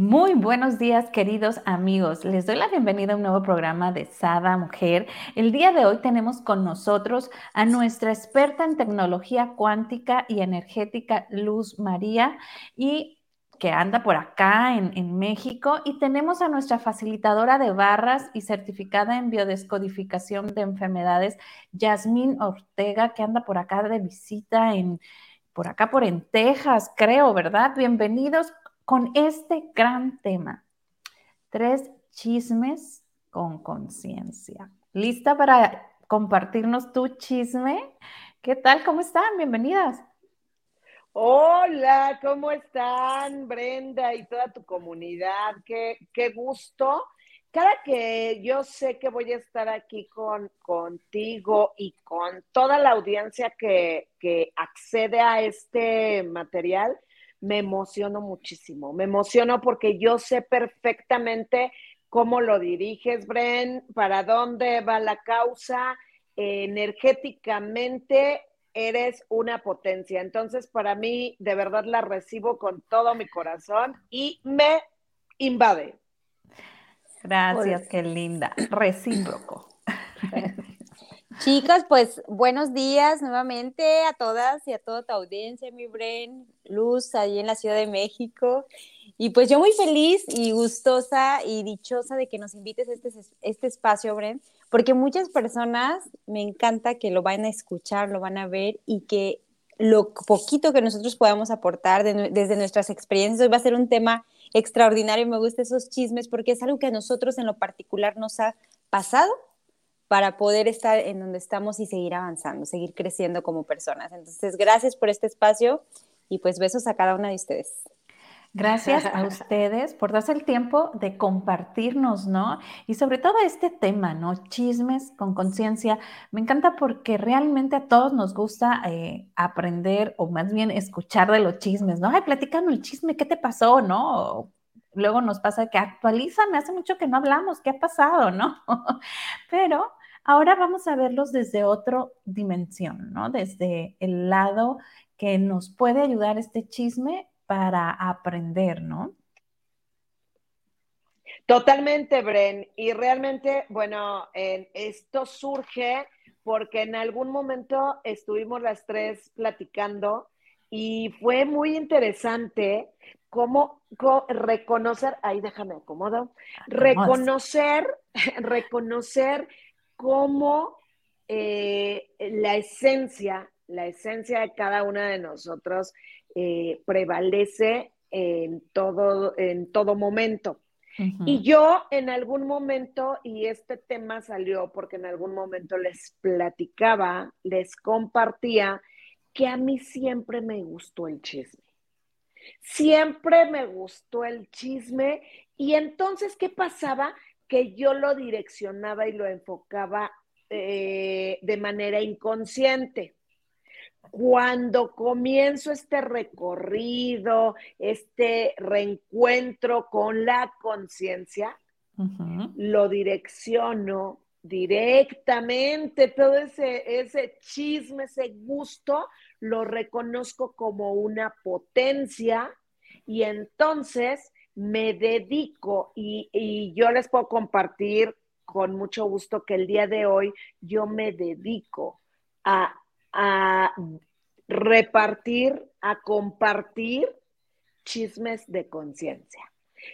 Muy buenos días, queridos amigos. Les doy la bienvenida a un nuevo programa de Sada Mujer. El día de hoy tenemos con nosotros a nuestra experta en tecnología cuántica y energética, Luz María, y que anda por acá en, en, México. Y tenemos a nuestra facilitadora de barras y certificada en biodescodificación de enfermedades, Yasmín Ortega, que anda por acá de visita en, por acá por en Texas, creo, ¿verdad? Bienvenidos con este gran tema. Tres chismes con conciencia. ¿Lista para compartirnos tu chisme? ¿Qué tal? ¿Cómo están? Bienvenidas. Hola, ¿cómo están Brenda y toda tu comunidad? Qué, qué gusto. Cada que yo sé que voy a estar aquí con, contigo y con toda la audiencia que, que accede a este material, me emociono muchísimo. Me emociono porque yo sé perfectamente cómo lo diriges, Bren, para dónde va la causa. energéticamente eres una potencia. Entonces, para mí, de verdad la recibo con todo mi corazón y me invade. Gracias, qué linda. Recíproco. Chicas, pues buenos días nuevamente a todas y a toda tu audiencia, mi Bren, Luz, ahí en la Ciudad de México. Y pues yo muy feliz y gustosa y dichosa de que nos invites a este, este espacio, Bren, porque muchas personas me encanta que lo van a escuchar, lo van a ver y que lo poquito que nosotros podamos aportar desde nuestras experiencias, hoy va a ser un tema extraordinario, me gustan esos chismes porque es algo que a nosotros en lo particular nos ha pasado para poder estar en donde estamos y seguir avanzando, seguir creciendo como personas. Entonces, gracias por este espacio y pues besos a cada una de ustedes. Gracias a ustedes por darse el tiempo de compartirnos, ¿no? Y sobre todo este tema, ¿no? Chismes con conciencia. Me encanta porque realmente a todos nos gusta eh, aprender o más bien escuchar de los chismes, ¿no? Ay, platicando el chisme, ¿qué te pasó, no? luego nos pasa que actualízame, hace mucho que no hablamos, ¿qué ha pasado, no? Pero Ahora vamos a verlos desde otra dimensión, ¿no? Desde el lado que nos puede ayudar este chisme para aprender, ¿no? Totalmente, Bren. Y realmente, bueno, esto surge porque en algún momento estuvimos las tres platicando y fue muy interesante cómo, reconocer, ahí déjame acomodo, reconocer, reconocer cómo eh, la esencia, la esencia de cada una de nosotros eh, prevalece en todo, en todo momento. Y yo en algún momento, y este tema salió porque en algún momento les platicaba, les compartía que a mí siempre me gustó el chisme. Siempre me gustó el chisme. Y entonces, ¿qué pasaba? Que yo lo direccionaba y lo enfocaba eh, de manera inconsciente. Cuando comienzo este recorrido, este reencuentro con la conciencia, lo direcciono directamente, todo ese, ese chisme, ese gusto, lo reconozco como una potencia. Y entonces me dedico y, yo les puedo compartir con mucho gusto que el día de hoy yo me dedico a, repartir, a compartir chismes de conciencia.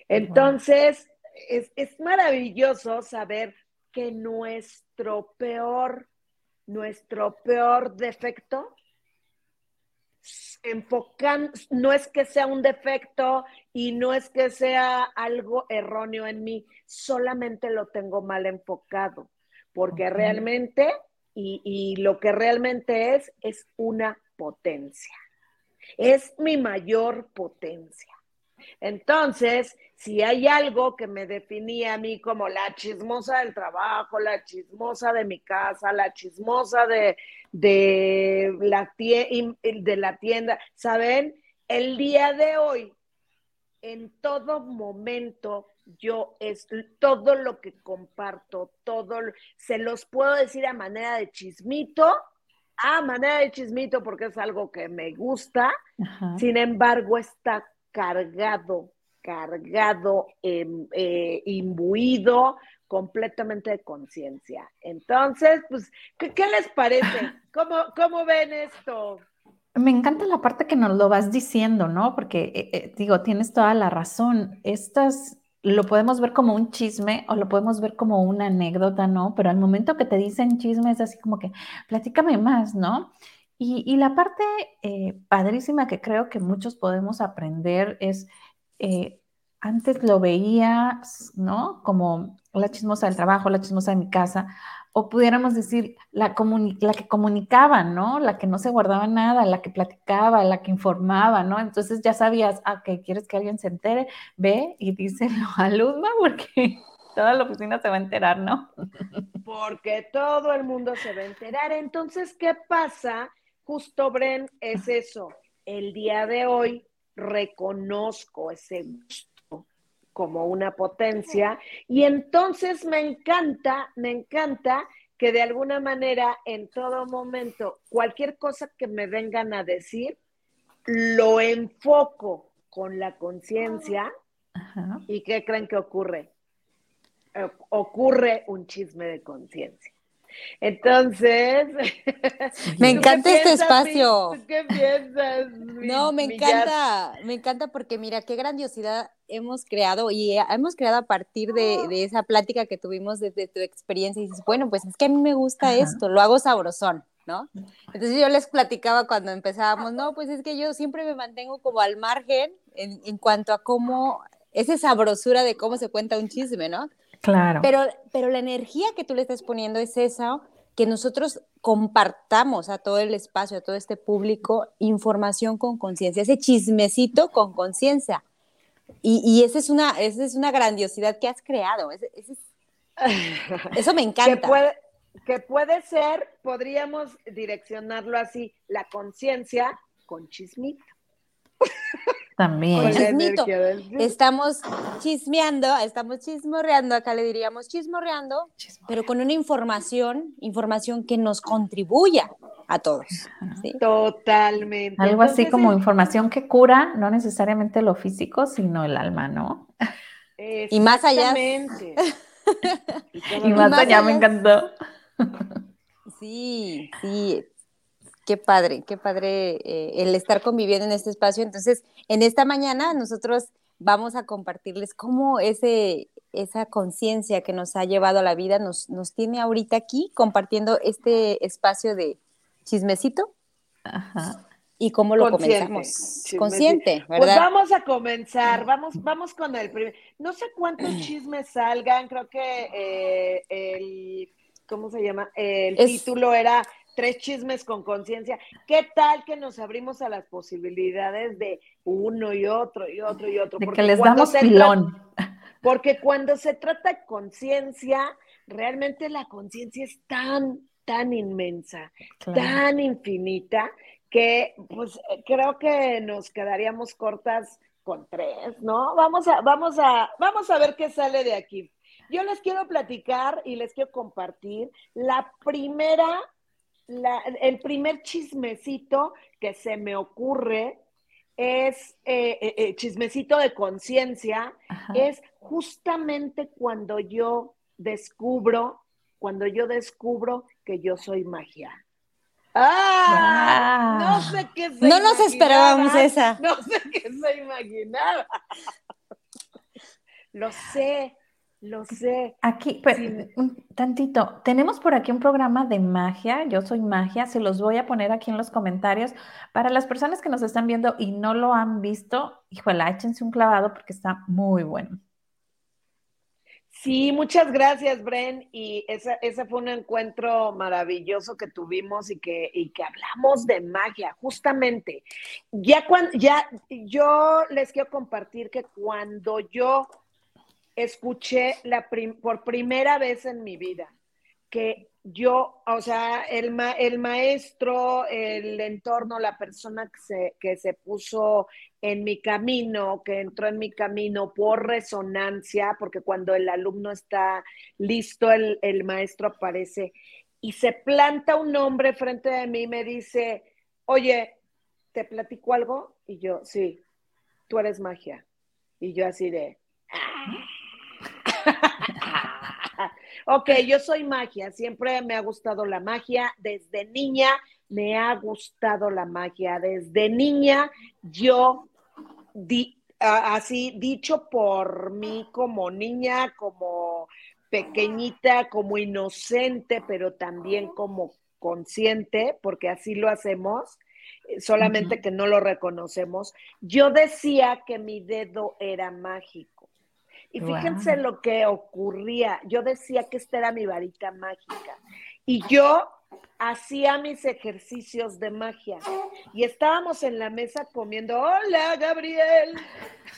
Entonces, es, es, maravilloso saber que nuestro peor, nuestro peor defecto enfocan, no es que sea un defecto y no es que sea algo erróneo en mí, solamente lo tengo mal enfocado, porque realmente, y, y lo que realmente es, es una potencia. Es mi mayor potencia. Entonces, si hay algo que me definía a mí como la chismosa del trabajo, la chismosa de mi casa, la chismosa de, de, la, de la tienda, ¿saben? El día de hoy, en todo momento, yo es todo lo que comparto, todo, se los puedo decir a manera de chismito, a manera de chismito porque es algo que me gusta, sin embargo está cargado, cargado, em, eh, imbuido completamente de conciencia. Entonces, pues, ¿qué, les parece? ¿Cómo, ¿Cómo ven esto? Me encanta la parte que nos lo vas diciendo, ¿no? Porque, eh, eh, digo, tienes toda la razón. Estas lo podemos ver como un chisme o lo podemos ver como una anécdota, ¿no? Pero al momento que te dicen chisme es así como que, platícame más, ¿no? Y, la parte eh, padrísima que creo que muchos podemos aprender es, antes lo veías, ¿no? Como la chismosa del trabajo, la chismosa de mi casa, o pudiéramos decir la, la que comunicaba, ¿no? La que no se guardaba nada, la que platicaba, la que informaba, ¿no? Entonces ya sabías, ah, que quieres que alguien se entere, ve y díselo a Luzma porque toda la oficina se va a enterar, ¿no? Porque todo el mundo se va a enterar. Entonces, ¿qué pasa? Justo, Bren, es eso. El día de hoy reconozco ese gusto como una potencia. Y entonces me encanta, me encanta que de alguna manera en todo momento, cualquier cosa que me vengan a decir, lo enfoco con la conciencia. ¿Y qué creen que ocurre? Eh, ocurre un chisme de conciencia. Entonces, me encanta este espacio. ¿Qué piensas? no, me encanta, me encanta porque mira qué grandiosidad hemos creado y hemos creado a partir de, esa plática que tuvimos desde tu experiencia y dices, bueno, pues es que a mí me gusta esto, lo hago sabrosón, ¿no? Entonces yo les platicaba cuando empezábamos, no, pues es que yo siempre me mantengo como al margen en, en cuanto a cómo, esa sabrosura de cómo se cuenta un chisme, ¿no? Claro. Pero, pero la energía que tú le estás poniendo es esa, que nosotros compartamos a todo el espacio, a todo este público, información con conciencia, ese chismecito con conciencia. Y, y esa, es una, esa es una grandiosidad que has creado. eso me encanta. Que puede, que puede ser, podríamos direccionarlo así, la conciencia con chismito. También. Estamos chismeando, estamos chismorreando, acá le diríamos chismorreando, pero con una información, información que nos contribuya a todos. Totalmente. Algo así como información que cura, no necesariamente lo físico, sino el alma, ¿no? Y más allá. y, más, allá me encantó. Sí, sí, Qué padre, qué padre eh, el estar conviviendo en este espacio. Entonces, en esta mañana nosotros vamos a compartirles cómo ese, esa conciencia que nos ha llevado a la vida nos, nos tiene ahorita aquí compartiendo este espacio de chismecito. Ajá. Y cómo lo comenzamos. Consciente, pues ¿verdad? Pues vamos a comenzar, vamos, vamos con el primer. No sé cuántos chismes salgan, creo que eh, el, ¿cómo se llama? El título era tres chismes con conciencia. ¿Qué tal que nos abrimos a las posibilidades de uno y otro y otro y otro? De que les damos pilón. porque cuando se trata de conciencia, realmente la conciencia es tan, tan inmensa, tan infinita, que pues creo que nos quedaríamos cortas con tres, ¿no? Vamos a, vamos a, vamos a ver qué sale de aquí. Yo les quiero platicar y les quiero compartir la primera el primer chismecito que se me ocurre es eh, eh, eh, chismecito de conciencia, es justamente cuando yo descubro, cuando yo descubro que yo soy magia. ¡Ah! No sé qué se No nos esperábamos esa. No sé qué se imaginaba. Lo sé, lo sé. Aquí, pero, un tantito, tenemos por aquí un programa de magia, yo soy magia, se los voy a poner aquí en los comentarios. Para las personas que nos están viendo y no lo han visto, híjole, échense un clavado porque está muy bueno. Sí, muchas gracias, Bren. Y ese, fue un encuentro maravilloso que tuvimos y que, y que hablamos de magia, justamente. Ya cuando, ya, yo les quiero compartir que cuando yo escuché la por primera vez en mi vida que yo, o sea, el, el maestro, el entorno, la persona que se, que se puso en mi camino, que entró en mi camino por resonancia, porque cuando el alumno está listo, el, el maestro aparece y se planta un hombre frente a mí y me dice, oye, ¿te platico algo? Y yo, sí, tú eres magia. Y yo así de... ok, yo soy magia, siempre me ha gustado la magia, desde niña me ha gustado la magia, desde niña yo di, así dicho por mí como niña, como pequeñita, como inocente, pero también como consciente, porque así lo hacemos, eh, solamente que no lo reconocemos. Yo decía que mi dedo era mágico. Y fíjense lo que ocurría. Yo decía que esta era mi varita mágica. Y yo hacía mis ejercicios de magia. Y estábamos en la mesa comiendo. Hola, Gabriel.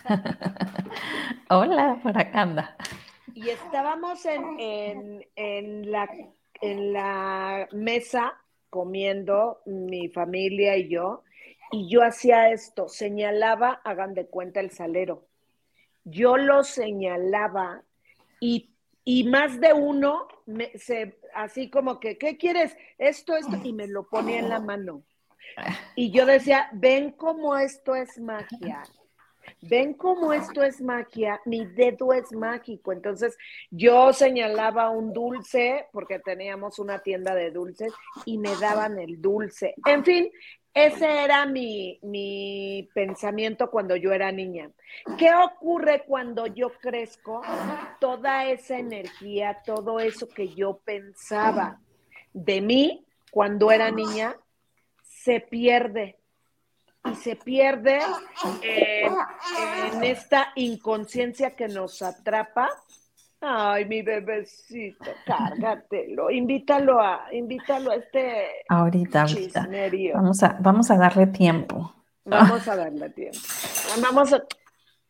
Hola, por acá anda. Y estábamos en, en, la, en la mesa comiendo, mi familia y yo, y yo hacía esto, señalaba, hagan de cuenta el salero. Yo lo señalaba y, y más de uno me, se, así como que, ¿qué quieres? Esto, esto, y me lo ponía en la mano. Y yo decía, ven cómo esto es magia. Ven cómo esto es magia, mi dedo es mágico. Entonces yo señalaba un dulce, porque teníamos una tienda de dulces, y me daban el dulce. En fin, ese era mi, mi, pensamiento cuando yo era niña. ¿Qué ocurre cuando yo crezco? Toda esa energía, todo eso que yo pensaba de mí cuando era niña, se pierde y se pierde en esta inconsciencia que nos atrapa. Ay, mi bebecito, cárgatelo, invítalo a, invítalo a este ahorita, ahorita. Vamos a, vamos a darle tiempo. Vamos a darle tiempo. Vamos a,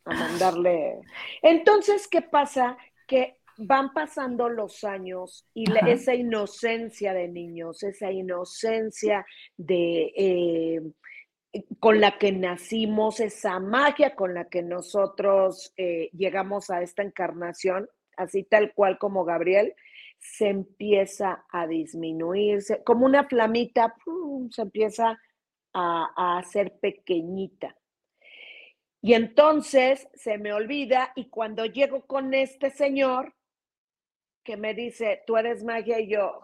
mandarle. Entonces, ¿qué pasa? Que van pasando los años y esa inocencia de niños, esa inocencia de eh, con la que nacimos, esa magia con la que nosotros eh, llegamos a esta encarnación, así tal cual como Gabriel, se empieza a disminuirse, como una flamita, se empieza a, a hacer pequeñita. Y entonces se me olvida y cuando llego con este señor que me dice, tú eres magia y yo,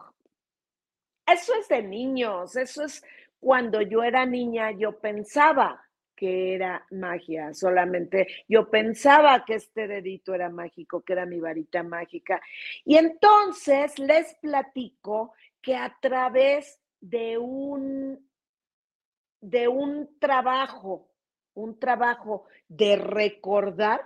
eso es de niños, eso es cuando yo era niña, yo pensaba que era magia, solamente yo pensaba que este dedito era mágico, que era mi varita mágica. Y entonces les platico que a través de un, de un trabajo, un trabajo de recordar,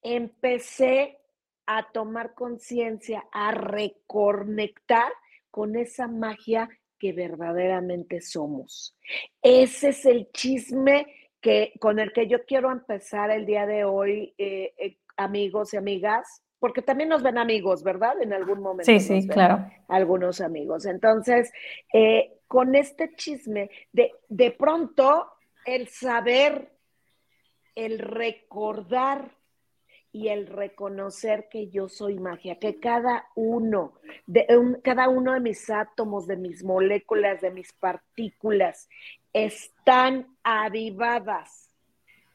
empecé a tomar conciencia, a reconectar con esa magia que verdaderamente somos. Ese es el chisme que, con el que yo quiero empezar el día de hoy, eh, eh, amigos y amigas, porque también nos ven amigos, ¿verdad? En algún momento. Sí, sí, claro. Algunos amigos. Entonces, eh, con este chisme, de, de pronto el saber, el recordar y el reconocer que yo soy magia, que cada uno, de, cada uno de mis átomos, de mis moléculas, de mis partículas, están avivadas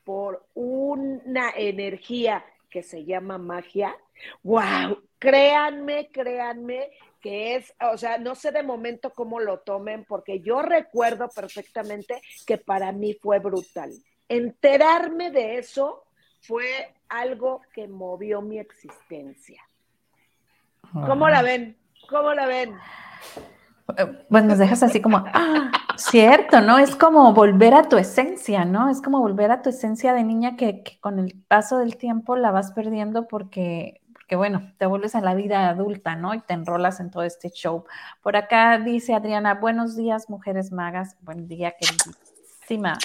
por una energía que se llama magia. ¡Wow! Créanme, créanme que es, o sea, no sé de momento cómo lo tomen, porque yo recuerdo perfectamente que para mí fue brutal. Enterarme de eso fue algo que movió mi existencia. ¿Cómo la ven? ¿Cómo la ven? Pues nos dejas así como, ah, cierto, ¿no? Es como volver a tu esencia, ¿no? Es como volver a tu esencia de niña que, con el paso del tiempo la vas perdiendo porque, porque, bueno, te vuelves a la vida adulta, ¿no? Y te enrolas en todo este show. Por acá dice Adriana, buenos días, mujeres magas. Buen día, queridísima.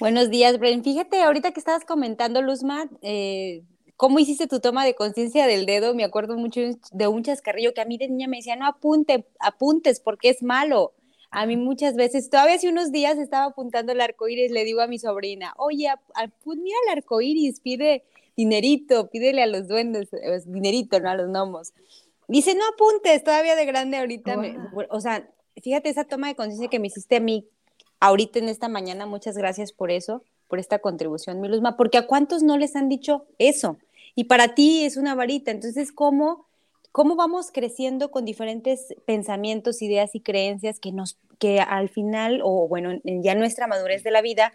Buenos días, Bren. Fíjate, ahorita que estabas comentando, Luzma, eh, cómo hiciste tu toma de conciencia del dedo, me acuerdo mucho de un chascarrillo que a mí de niña me decía, no apunte, apuntes porque es malo. A mí muchas veces, todavía hace unos días estaba apuntando el arco iris, le digo a mi sobrina, oye, mira el arco iris, pide dinerito, pídele a los duendes, eh, dinerito, no a los gnomos. Dice, no apuntes, todavía de grande ahorita, o sea, fíjate esa toma de conciencia que me hiciste a mí ahorita en esta mañana, muchas gracias por eso, por esta contribución, mi Luzma, porque a cuántos no les han dicho eso. Y para ti es una varita. Entonces, ¿cómo, cómo vamos creciendo con diferentes pensamientos, ideas y creencias que, nos, que al final, o bueno, ya nuestra madurez de la vida,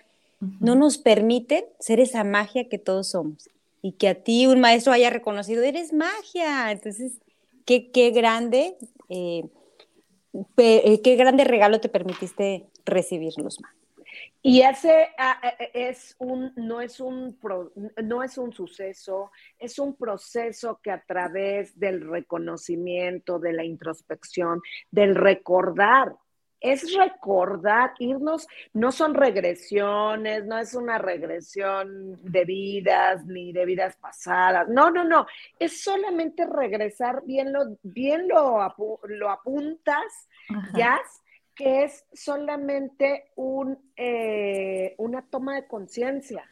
no nos permiten ser esa magia que todos somos? Y que a ti un maestro haya reconocido, eres magia. Entonces, qué, qué grande. Eh, eh, qué grande regalo te permitiste recibir, Luzma. Y ese ah, eh, eh, es un, no es un, no es un suceso, es un proceso que a través del reconocimiento, de la introspección, del recordar, es recordar, irnos, no son regresiones, no es una regresión de vidas ni de vidas pasadas, no, no, no, es solamente regresar, bien lo, bien lo, lo apuntas, ya que es solamente un, eh, una toma de conciencia,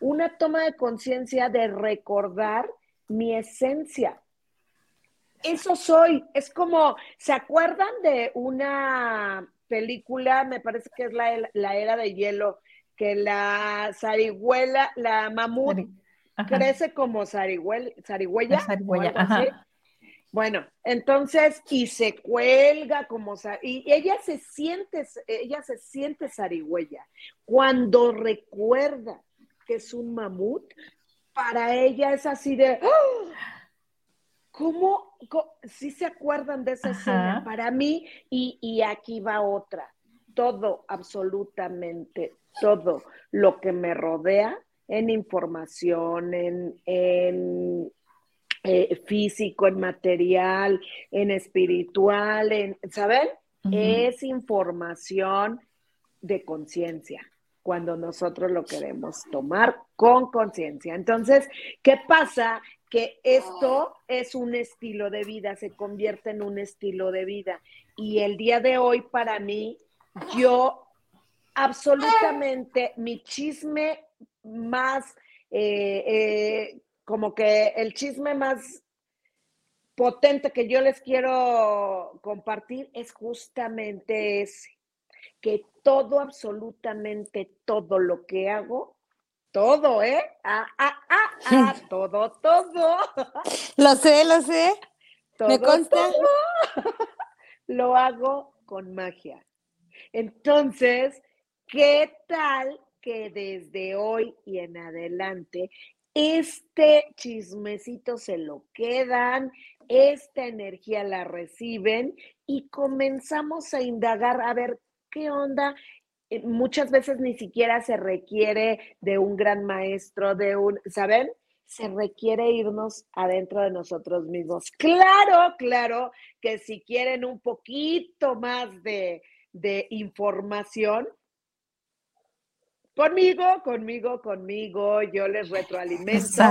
una toma de conciencia de recordar mi esencia. Eso soy, es como, ¿se acuerdan de una película, me parece que es la, la era de hielo, que la zarigüela, la mamut, crece como zarigüela, zarigüeya. Bueno, entonces, y se cuelga como, y ella se siente, ella se siente zarigüeya. Cuando recuerda que es un mamut, para ella es así de, ¡Ah! ¿cómo, si se acuerdan de esa escena? Para mí, y, y aquí va otra, todo, absolutamente todo lo que me rodea en información, en, en eh, físico, en material, en espiritual, en, ¿saben? Es información de conciencia cuando nosotros lo queremos tomar con conciencia. Entonces, ¿qué pasa? Que esto es un estilo de vida, se convierte en un estilo de vida. Y el día de hoy, para mí, yo absolutamente, mi chisme más eh, eh, como que el chisme más potente que yo les quiero compartir es justamente ese, que todo, absolutamente todo lo que hago, todo, ¿eh? Ah, ah, ah, ah, todo, todo. Lo sé, lo sé. Me consta. lo hago con magia. Entonces, ¿qué tal que desde hoy y en adelante este chismecito se lo quedan, esta energía la reciben y comenzamos a indagar a ver qué onda. Eh, muchas veces ni siquiera se requiere de un gran maestro, de un, ¿saben? Se requiere irnos adentro de nosotros mismos. Claro, claro que si quieren un poquito más de, de información, Conmigo, conmigo, conmigo, yo les retroalimento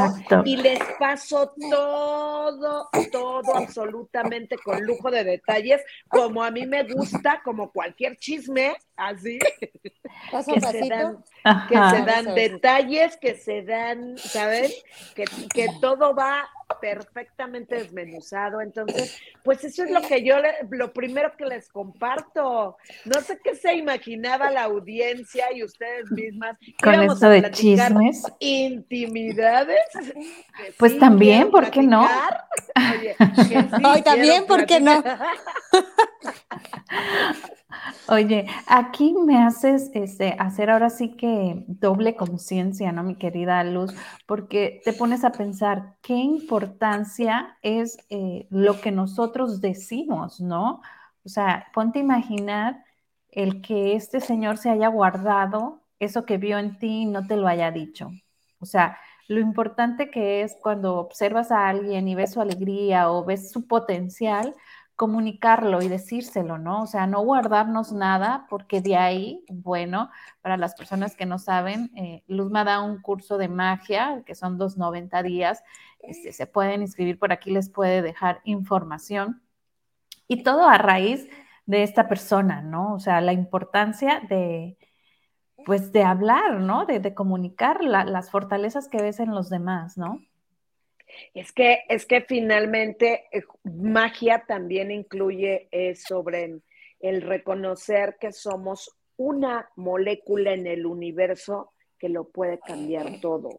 y les paso todo, todo absolutamente con lujo de detalles, como a mí me gusta, como cualquier chisme, así, que, se dan, que se dan detalles, que se dan, ¿saben? Que, que todo va perfectamente desmenuzado. Entonces, pues eso es lo que yo, lo primero que les comparto. No sé qué se imaginaba la audiencia y ustedes mismas. Con eso de chismes. Intimidades. Pues también, ¿por qué no? Oye, Hoy también, ¿por qué no? Oye, aquí me haces este, hacer ahora sí que doble conciencia, ¿no, mi querida Luz? Porque te pones a pensar qué importancia es eh, lo que nosotros decimos, ¿no? O sea, ponte a imaginar el que este señor se haya guardado eso que vio en ti y no te lo haya dicho. O sea, lo importante que es cuando observas a alguien y ves su alegría o ves su potencial, comunicarlo y decírselo, ¿no? O sea, no guardarnos nada, porque de ahí, bueno, para las personas que no saben, eh, Luzma da un curso de magia, que son dos 90 días, este, se pueden inscribir por aquí, les puede dejar información. Y todo a raíz de esta persona, ¿no? O sea, la importancia de, pues, de hablar, ¿no? De, comunicar las fortalezas que ves en los demás, ¿no? Es que, es que finalmente eh, magia también incluye eh, sobre el reconocer que somos una molécula en el universo que lo puede cambiar todo.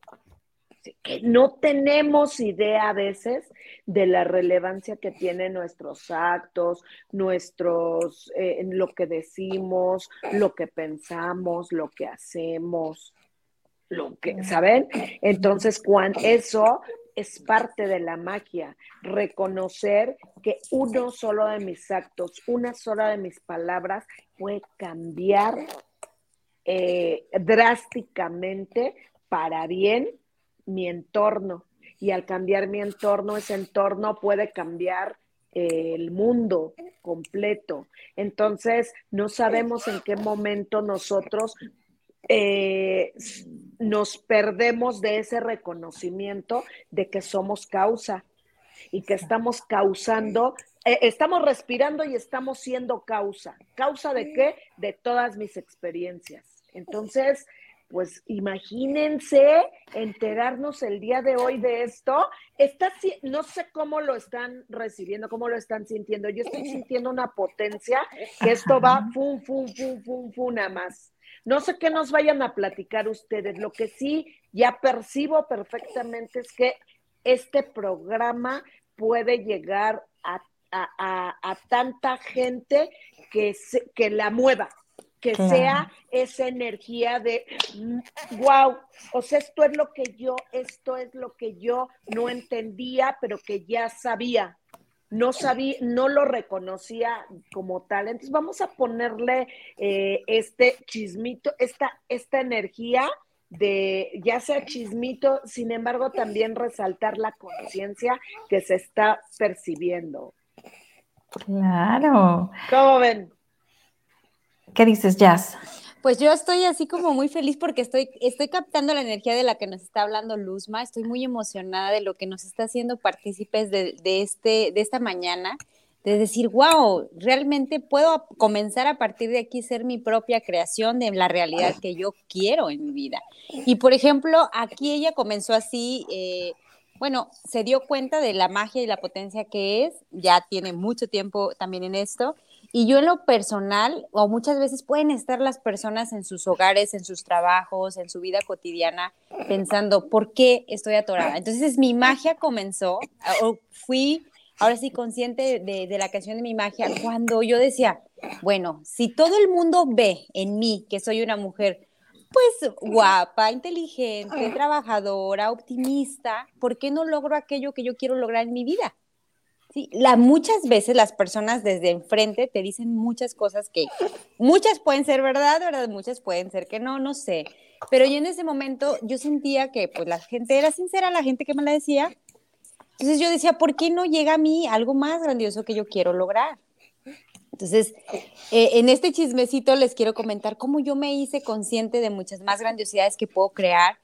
Que no tenemos idea a veces de la relevancia que tienen nuestros actos, nuestros, eh, lo que decimos, lo que pensamos, lo que hacemos, lo que, ¿saben? Entonces, cuando eso es parte de la magia, reconocer que uno solo de mis actos, una sola de mis palabras puede cambiar eh, drásticamente para bien mi entorno. Y al cambiar mi entorno, ese entorno puede cambiar eh, el mundo completo. Entonces, no sabemos en qué momento nosotros eh, nos perdemos de ese reconocimiento de que somos causa y que estamos causando, eh, estamos respirando y estamos siendo causa. ¿Causa de qué? De todas mis experiencias. Entonces, pues imagínense enterarnos el día de hoy de esto. Está, no sé cómo lo están recibiendo, cómo lo están sintiendo. Yo estoy sintiendo una potencia que esto va fum, fum, fum, fum, fum, nada más. No sé qué nos vayan a platicar ustedes. Lo que sí ya percibo perfectamente es que este programa puede llegar a, tanta gente que, que la mueva, que sea esa energía de, wow, o sea, esto es lo que yo, esto es lo que yo no entendía, pero que ya sabía no sabía, no lo reconocía como tal. Entonces vamos a ponerle eh, este chismito, esta, esta energía de ya sea chismito, sin embargo también resaltar la conciencia que se está percibiendo. Claro. ¿Cómo ven? ¿Qué dices, Jazz? Pues yo estoy así como muy feliz porque estoy, estoy captando la energía de la que nos está hablando Luzma. Estoy muy emocionada de lo que nos está haciendo partícipes de, este, de esta mañana, de decir, wow, realmente puedo comenzar a partir de aquí ser mi propia creación de la realidad que yo quiero en mi vida. Y por ejemplo, aquí ella comenzó así. Eh, bueno, se dio cuenta de la magia y la potencia que es, ya tiene mucho tiempo también en esto, y yo en lo personal, o muchas veces pueden estar las personas en sus hogares, en sus trabajos, en su vida cotidiana, pensando, ¿por qué estoy atorada? Entonces mi magia comenzó, o fui ahora sí consciente de, de, la canción de mi magia, cuando yo decía, bueno, si todo el mundo ve en mí que soy una mujer, pues guapa, inteligente, trabajadora, optimista, ¿por qué no logro aquello que yo quiero lograr en mi vida? Sí, la, muchas veces las personas desde enfrente te dicen muchas cosas que muchas pueden ser verdad, verdad, muchas pueden ser que no, no sé. Pero yo en ese momento yo sentía que pues la gente era sincera, la gente que me la decía. Entonces yo decía, ¿por qué no llega a mí algo más grandioso que yo quiero lograr? Entonces, eh, en este chismecito les quiero comentar cómo yo me hice consciente de muchas más grandiosidades que puedo crear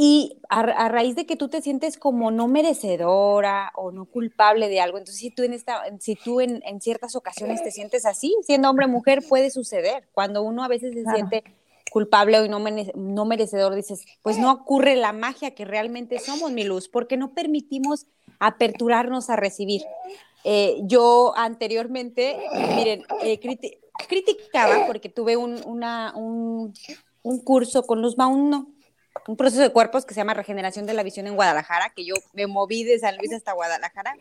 y a, raíz de que tú te sientes como no merecedora o no culpable de algo, entonces si tú en, esta, si tú en, ciertas ocasiones te sientes así, siendo hombre o mujer, puede suceder. Cuando uno a veces se siente culpable o no, no merecedor, dices, pues no ocurre la magia que realmente somos, mi luz, porque no permitimos aperturarnos a recibir. Eh, yo anteriormente, miren, eh, criticaba porque tuve un, una, un, un curso con Luz Mauno un proceso de cuerpos que se llama Regeneración de la Visión en Guadalajara, que yo me moví de San Luis hasta Guadalajara.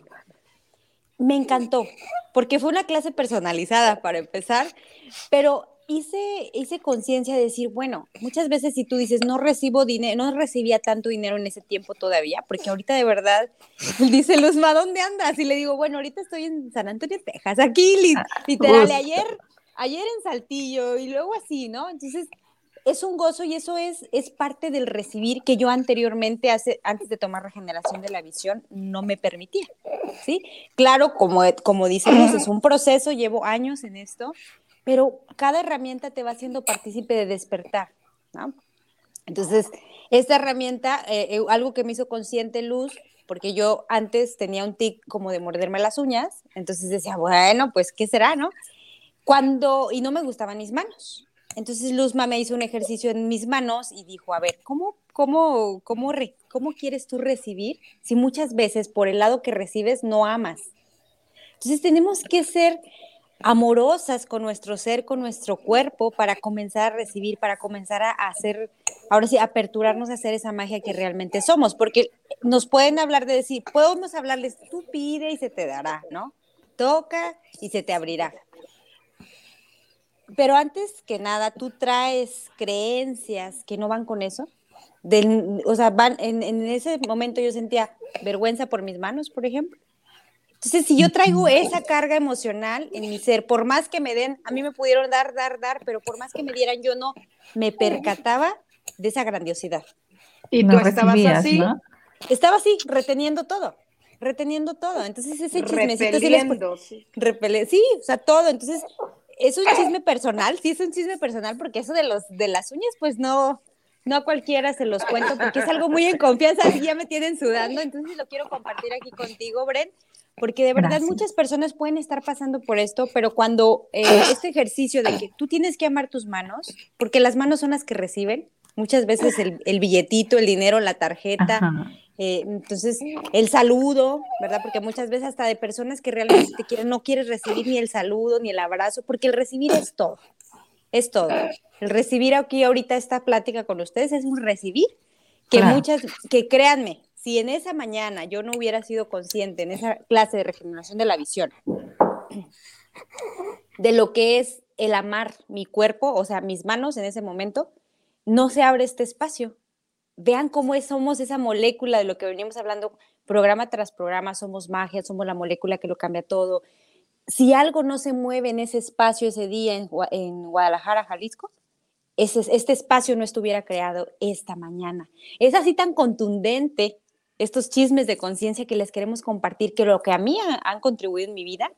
Me encantó, porque fue una clase personalizada para empezar, pero hice, hice conciencia de decir, bueno, muchas veces si tú dices, no recibo dinero, no recibía tanto dinero en ese tiempo todavía, porque ahorita de verdad, dice Luzma, ¿dónde andas? Y le digo, bueno, ahorita estoy en San Antonio, Texas, aquí, ah, literal, ayer, ayer en Saltillo, y luego así, ¿no? Entonces, es un gozo y eso es, es parte del recibir que yo anteriormente, hace, antes de tomar regeneración de la visión, no me permitía. ¿sí? Claro, como, como dicen, es un proceso, llevo años en esto, pero cada herramienta te va haciendo partícipe de despertar. ¿no? Entonces, esta herramienta, eh, eh, algo que me hizo consciente Luz, porque yo antes tenía un tic como de morderme las uñas, entonces decía, bueno, pues, ¿qué será, no? Cuando, y no me gustaban mis manos. Entonces Luzma me hizo un ejercicio en mis manos y dijo, a ver, ¿cómo, cómo, cómo, cómo quieres tú recibir si muchas veces por el lado que recibes no amas? Entonces tenemos que ser amorosas con nuestro ser, con nuestro cuerpo, para comenzar a recibir, para comenzar a hacer, ahora sí, aperturarnos a hacer esa magia que realmente somos, porque nos pueden hablar de decir, podemos hablarles, tú pide y se te dará, ¿no? Toca y se te abrirá. Pero antes que nada, tú traes creencias que no van con eso. o sea, van, en, en ese momento yo sentía vergüenza por mis manos, por ejemplo entonces, si yo traigo esa carga emocional en mi ser, por más que me den, a mí me pudieron dar, dar, dar, pero por más que me dieran, yo no me percataba de esa grandiosidad. Y tú estabas así. Estaba así, reteniendo todo, reteniendo todo. Entonces, ese chismecito sí, les... sí, o sea, todo. Entonces, es un chisme personal, sí es un chisme personal, porque eso de los de las uñas, pues no, no a cualquiera se los cuento, porque es algo muy en confianza, y ya me tienen sudando, entonces lo quiero compartir aquí contigo, Bren, porque de verdad muchas personas pueden estar pasando por esto, pero cuando eh, este ejercicio de que tú tienes que amar tus manos, porque las manos son las que reciben, muchas veces el, billetito, el dinero, la tarjeta, eh, entonces el saludo, ¿verdad? Porque muchas veces hasta de personas que realmente te quieren, no quieres recibir ni el saludo ni el abrazo, porque el recibir es todo, es todo. El recibir aquí ahorita esta plática con ustedes es un recibir que muchas, que créanme, si en esa mañana yo no hubiera sido consciente en esa clase de regeneración de la visión de lo que es el amar mi cuerpo, o sea, mis manos en ese momento, no se abre este espacio. Vean cómo somos esa molécula de lo que venimos hablando programa tras programa, somos magia, somos la molécula que lo cambia todo. Si algo no se mueve en ese espacio ese día en, Guadalajara, Jalisco, este espacio no estuviera creado esta mañana. Es así tan contundente estos chismes de conciencia que les queremos compartir, que lo que a mí han contribuido en mi vida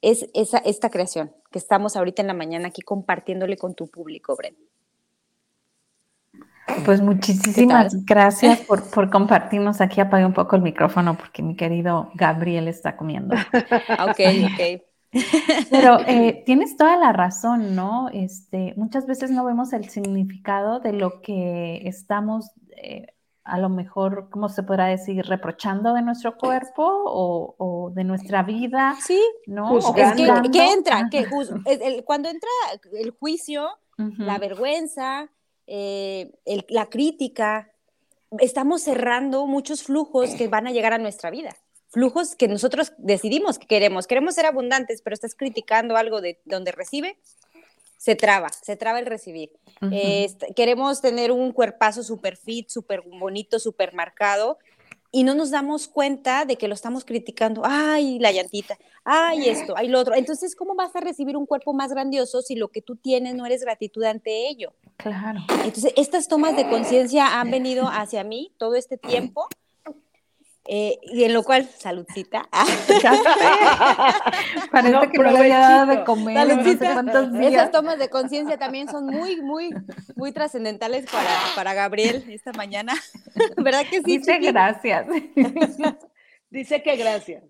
es esa, esta creación que estamos ahorita en la mañana aquí compartiéndole con tu público, Bren. Pues muchísimas gracias por, por, compartirnos. Aquí apague un poco el micrófono porque mi querido Gabriel está comiendo. ok, ok. Pero eh, tienes toda la razón, ¿no? Este, muchas veces no vemos el significado de lo que estamos eh, a lo mejor, ¿cómo se podrá decir? Reprochando de nuestro cuerpo o, de nuestra vida. Sí, ¿no? Es que, entra, que cuando entra el juicio, la vergüenza, eh, la crítica, estamos cerrando muchos flujos que van a llegar a nuestra vida. Flujos que nosotros decidimos que queremos. Queremos ser abundantes, pero estás criticando algo de donde recibe, se traba, se traba el recibir. queremos tener un cuerpazo súper fit, súper bonito, súper marcado, y no nos damos cuenta de que lo estamos criticando. Ay, la llantita, ay, esto, ay, lo otro. Entonces, ¿cómo vas a recibir un cuerpo más grandioso si lo que tú tienes no eres gratitud ante ello? Claro. Entonces, estas tomas de conciencia han venido hacia mí todo este tiempo eh, y en lo cual, saludcita. Parece que no le había dado de comer. Saludcita. Esas tomas de conciencia también son muy, muy, muy trascendentales para, para Gabriel esta mañana. ¿Verdad que sí? Dice gracias. Dice que gracias.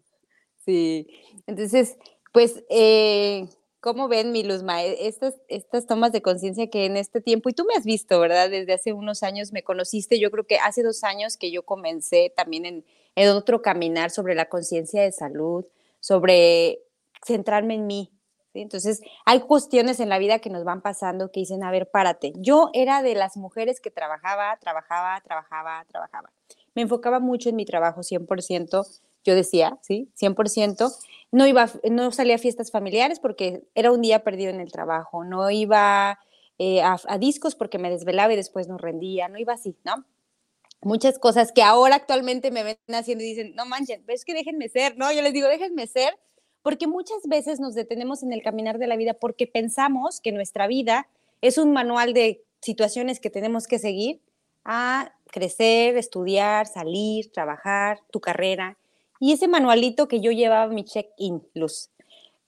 Sí. Entonces, pues, eh, ¿cómo ven, mi Luzma? E, estas, estas tomas de conciencia que en este tiempo, y tú me has visto, ¿verdad? Desde hace unos años me conociste, yo creo que hace dos años que yo comencé también en en otro caminar sobre la conciencia de salud, sobre centrarme en mí. Entonces, hay cuestiones en la vida que nos van pasando que dicen, a ver, párate. Yo era de las mujeres que trabajaba, trabajaba, trabajaba, trabajaba. Me enfocaba mucho en mi trabajo, 100%. Yo decía, sí, 100%. No iba, no salía a fiestas familiares porque era un día perdido en el trabajo. No iba eh, a, discos porque me desvelaba y después no rendía. No iba así, ¿no? Muchas cosas que ahora actualmente me ven haciendo y dicen, no manchen, es que déjenme ser, ¿no? Yo les digo, déjenme ser, porque muchas veces nos detenemos en el caminar de la vida porque pensamos que nuestra vida es un manual de situaciones que tenemos que seguir a crecer, estudiar, salir, trabajar, tu carrera. Y ese manualito que yo llevaba mi check-in, Luz.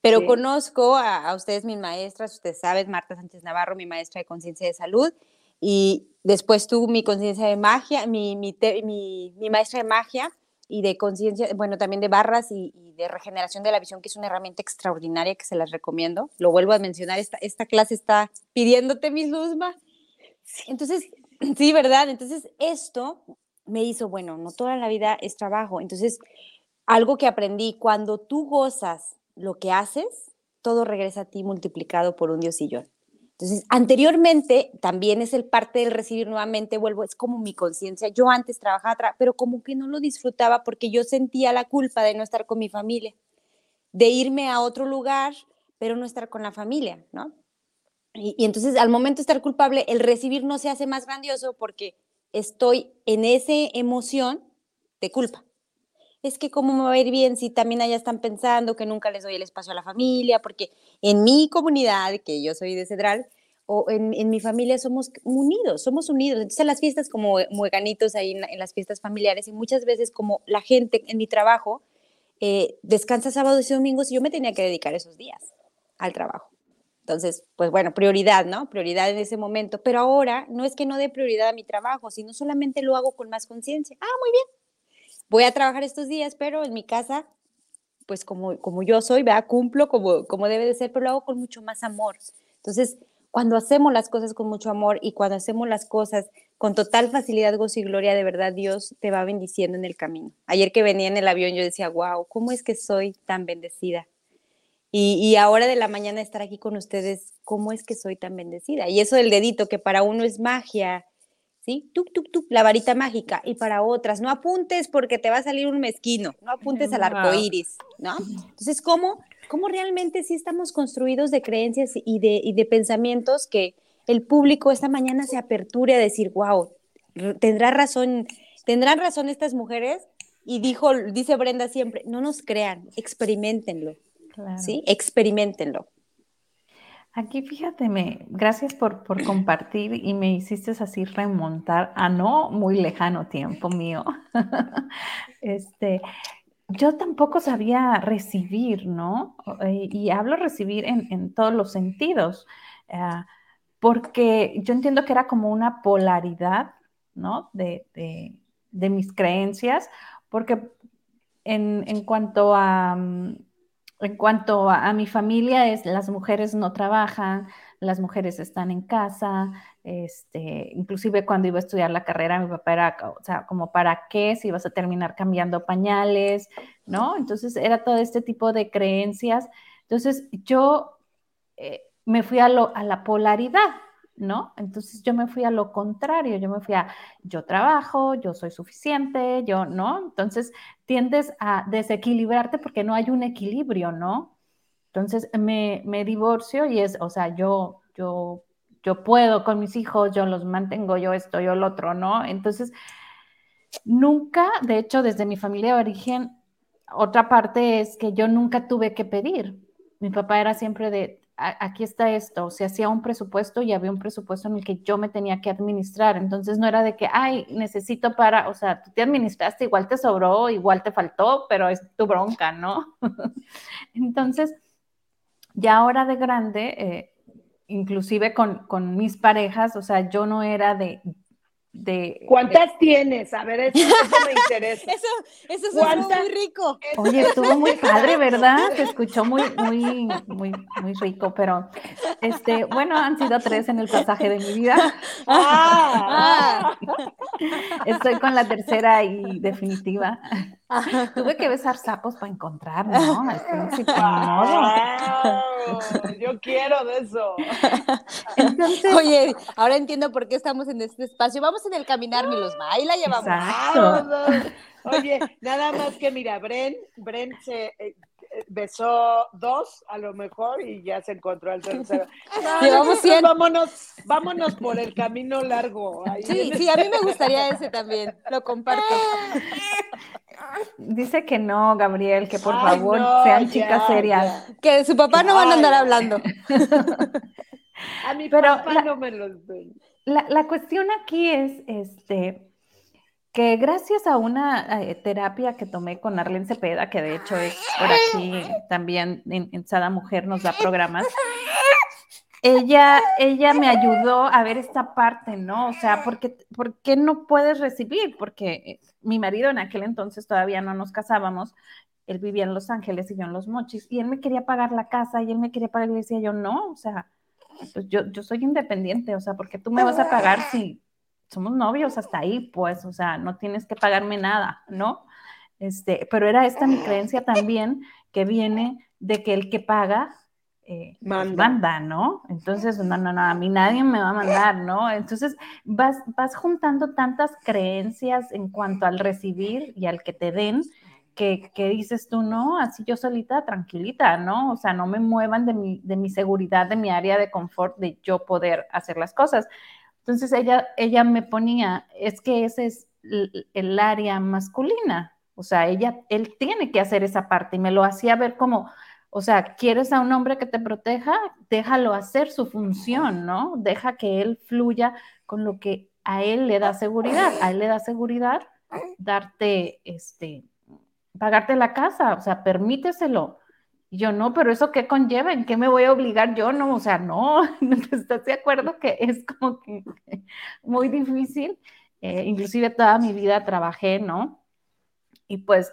Pero conozco a, a, ustedes, mis maestras, ustedes saben, Marta Sánchez Navarro, mi maestra de conciencia de salud, y después tuve mi conciencia de magia, mi, mi, mi, maestra de magia y de conciencia, bueno, también de barras y, de regeneración de la visión, que es una herramienta extraordinaria que se las recomiendo. Lo vuelvo a mencionar, esta, esta clase está pidiéndote mis Luzma. Entonces, sí, ¿verdad? Entonces, esto me hizo, bueno, no toda la vida es trabajo. Entonces, algo que aprendí, cuando tú gozas lo que haces, todo regresa a ti multiplicado por un diosillón. Entonces, anteriormente también es el parte del recibir nuevamente, vuelvo, es como mi conciencia. Yo antes trabajaba, pero como que no lo disfrutaba porque yo sentía la culpa de no estar con mi familia, de irme a otro lugar, pero no estar con la familia, ¿no? Y, y entonces, al momento de estar culpable, el recibir no se hace más grandioso porque estoy en esa emoción de culpa es que cómo me va a ir bien si también allá están pensando que nunca les doy el espacio a la familia, porque en mi comunidad, que yo soy de Cedral, o en, mi familia somos unidos, somos unidos. Entonces, en las fiestas como mueganitos ahí en, las fiestas familiares, y muchas veces como la gente en mi trabajo eh, descansa sábados y domingos, y yo me tenía que dedicar esos días al trabajo. Entonces, pues bueno, prioridad, ¿no? Prioridad en ese momento. Pero ahora no es que no dé prioridad a mi trabajo, sino solamente lo hago con más conciencia. Ah, muy bien, voy a trabajar estos días, pero en mi casa, pues como, como yo soy, ¿verdad? Cumplo como, como debe de ser, pero lo hago con mucho más amor. Entonces, cuando hacemos las cosas con mucho amor y cuando hacemos las cosas con total facilidad, gozo y gloria, de verdad Dios te va bendiciendo en el camino. Ayer que venía en el avión yo decía, wow, ¿cómo es que soy tan bendecida? Y, y, ahora de la mañana estar aquí con ustedes, ¿cómo es que soy tan bendecida? Y eso del dedito, que para uno es magia, ¿sí? Tuk, tuk, tuk, la varita mágica. Y para otras, no apuntes porque te va a salir un mezquino, no apuntes al arco iris, ¿no? Entonces, ¿cómo, cómo realmente sí estamos construidos de creencias y de, y de pensamientos que el público esta mañana se aperture a decir, wow, tendrá razón, tendrán razón estas mujeres? Y dijo, dice Brenda siempre, no nos crean, experimentenlo, ¿sí? Experimentenlo. Aquí fíjate, gracias por, por, compartir y me hiciste así remontar a no muy lejano tiempo mío. este, yo tampoco sabía recibir, ¿no? Eh, y hablo recibir en, todos los sentidos, ah, porque yo entiendo que era como una polaridad, ¿no? De, de mis creencias, porque en, en cuanto a mm, en cuanto a, mi familia, es las mujeres no trabajan, las mujeres están en casa, este, inclusive cuando iba a estudiar la carrera, mi papá era, o sea, como para qué si ibas a terminar cambiando pañales, ¿no? Entonces era todo este tipo de creencias. Entonces yo eh, me fui a, lo, a la polaridad, ¿no? Entonces yo me fui a lo contrario, yo me fui a, yo trabajo, yo soy suficiente, yo, ¿no? Entonces tiendes a desequilibrarte porque no hay un equilibrio, ¿no? Entonces me, me divorcio y es, o sea, yo, yo, yo puedo con mis hijos, yo los mantengo, yo esto, yo lo otro, ¿no? Entonces, nunca, de hecho, desde mi familia de origen, otra parte es que yo nunca tuve que pedir. Mi papá era siempre de, aquí está esto, se hacía un presupuesto y había un presupuesto en el que yo me tenía que administrar, entonces no era de que, ay, necesito para, o sea, tú te administraste, igual te sobró, igual te faltó, pero es tu bronca, ¿no? entonces, ya ahora de grande, eh, inclusive con, con mis parejas, o sea, yo no era de ¿Cuántas tienes? A ver, eso, me interesa. eso, eso es muy rico. Oye, estuvo muy padre, ¿verdad? Se escuchó muy, muy, muy, muy rico, pero este, bueno, han sido tres en el pasaje de mi vida. Ah. Estoy con la tercera y definitiva. Tuve que besar sapos para encontrar, ¿no? yo quiero de eso. Oye, ahora entiendo por qué estamos en este espacio. Vamos en el caminar, mi los baila, llevamos. Oye, nada más que mira, Bren, Bren se eh, besó dos a lo mejor y ya se encontró al tercero. Llevamos Vámonos, vámonos por el camino largo. sí, sí, a mí me gustaría ese también. Lo comparto. Dice que no, Gabriel, que por favor sean chicas serias. Que su papá no van a andar hablando. a mi Pero papá no me los ven. La, cuestión aquí es este que gracias a una eh, terapia que tomé con Arlene Cepeda, que de hecho es por aquí también en, en Sada Mujer nos da programas, ella, ella me ayudó a ver esta parte, ¿no? O sea, porque, ¿por qué no puedes recibir? Porque eh, mi marido en aquel entonces todavía no nos casábamos, él vivía en Los Ángeles y yo en Los Mochis, y él me quería pagar la casa y él me quería pagar, y le decía yo, no, o sea, pues yo, yo soy independiente, o sea, porque tú me vas a pagar si somos novios hasta ahí, pues, o sea, no tienes que pagarme nada, ¿no? Este, pero era esta mi creencia también que viene de que el que paga eh, pues, manda. ¿no? Entonces, no, no, no, a mí nadie me va a mandar, ¿no? Entonces, vas, vas juntando tantas creencias en cuanto al recibir y al que te den, que, que, dices tú, no, así yo solita, tranquilita, ¿no? O sea, no me muevan de mi, de mi seguridad, de mi área de confort, de yo poder hacer las cosas. Entonces ella, ella me ponía, es que ese es el, área masculina, o sea, ella, él tiene que hacer esa parte y me lo hacía ver como, o sea, ¿quieres a un hombre que te proteja? Déjalo hacer su función, ¿no? Deja que él fluya con lo que a él le da seguridad. A él le da seguridad darte, este, pagarte la casa, o sea, permíteselo. Yo no, pero eso qué conlleva, ¿en qué me voy a obligar yo? No, o sea, no, ¿estás de acuerdo que es como que muy difícil? Eh, inclusive toda mi vida trabajé, ¿no? Y pues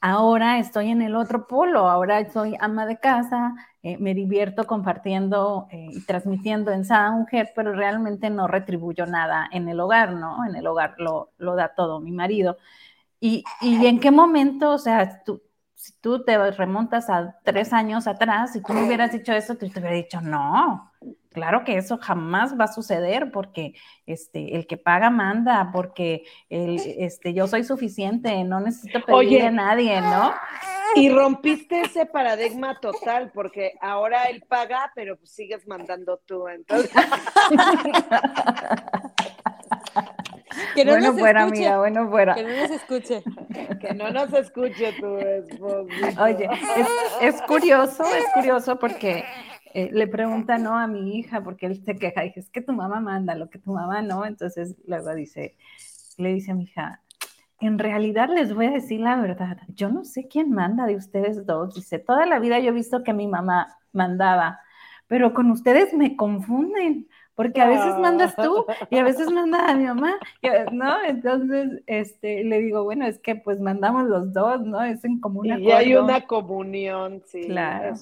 Ahora estoy en el otro polo, ahora soy ama de casa, eh, me divierto compartiendo eh, y transmitiendo en Sada Mujer, pero realmente no retribuyo nada en el hogar, ¿no? En el hogar lo, lo da todo mi marido. Y, y, en qué momento, o sea, tú, si tú te remontas a tres años atrás, si tú me hubieras dicho eso, te hubiera dicho, no, Claro que eso jamás va a suceder porque este, el que paga manda, porque el, este, yo soy suficiente, no necesito pedirle a nadie, ¿no? Y rompiste ese paradigma total, porque ahora él paga, pero sigues mandando tú, entonces. Que no bueno nos fuera, escuche. amiga, bueno fuera. Que no nos escuche. Que no nos escuche tu esposo. Oye, es, es curioso, es curioso porque eh, le pregunta no a mi hija porque él se queja, dice, es que tu mamá manda lo que tu mamá no, entonces luego dice, le dice a mi hija, en realidad les voy a decir la verdad, yo no sé quién manda de ustedes dos, dice, toda la vida yo he visto que mi mamá mandaba, pero con ustedes me confunden, porque a veces mandas tú y a veces manda a mi mamá, ¿no? Entonces, este, le digo, bueno, es que pues mandamos los dos, ¿no? Es en común Y hay una comunión, sí. Claro.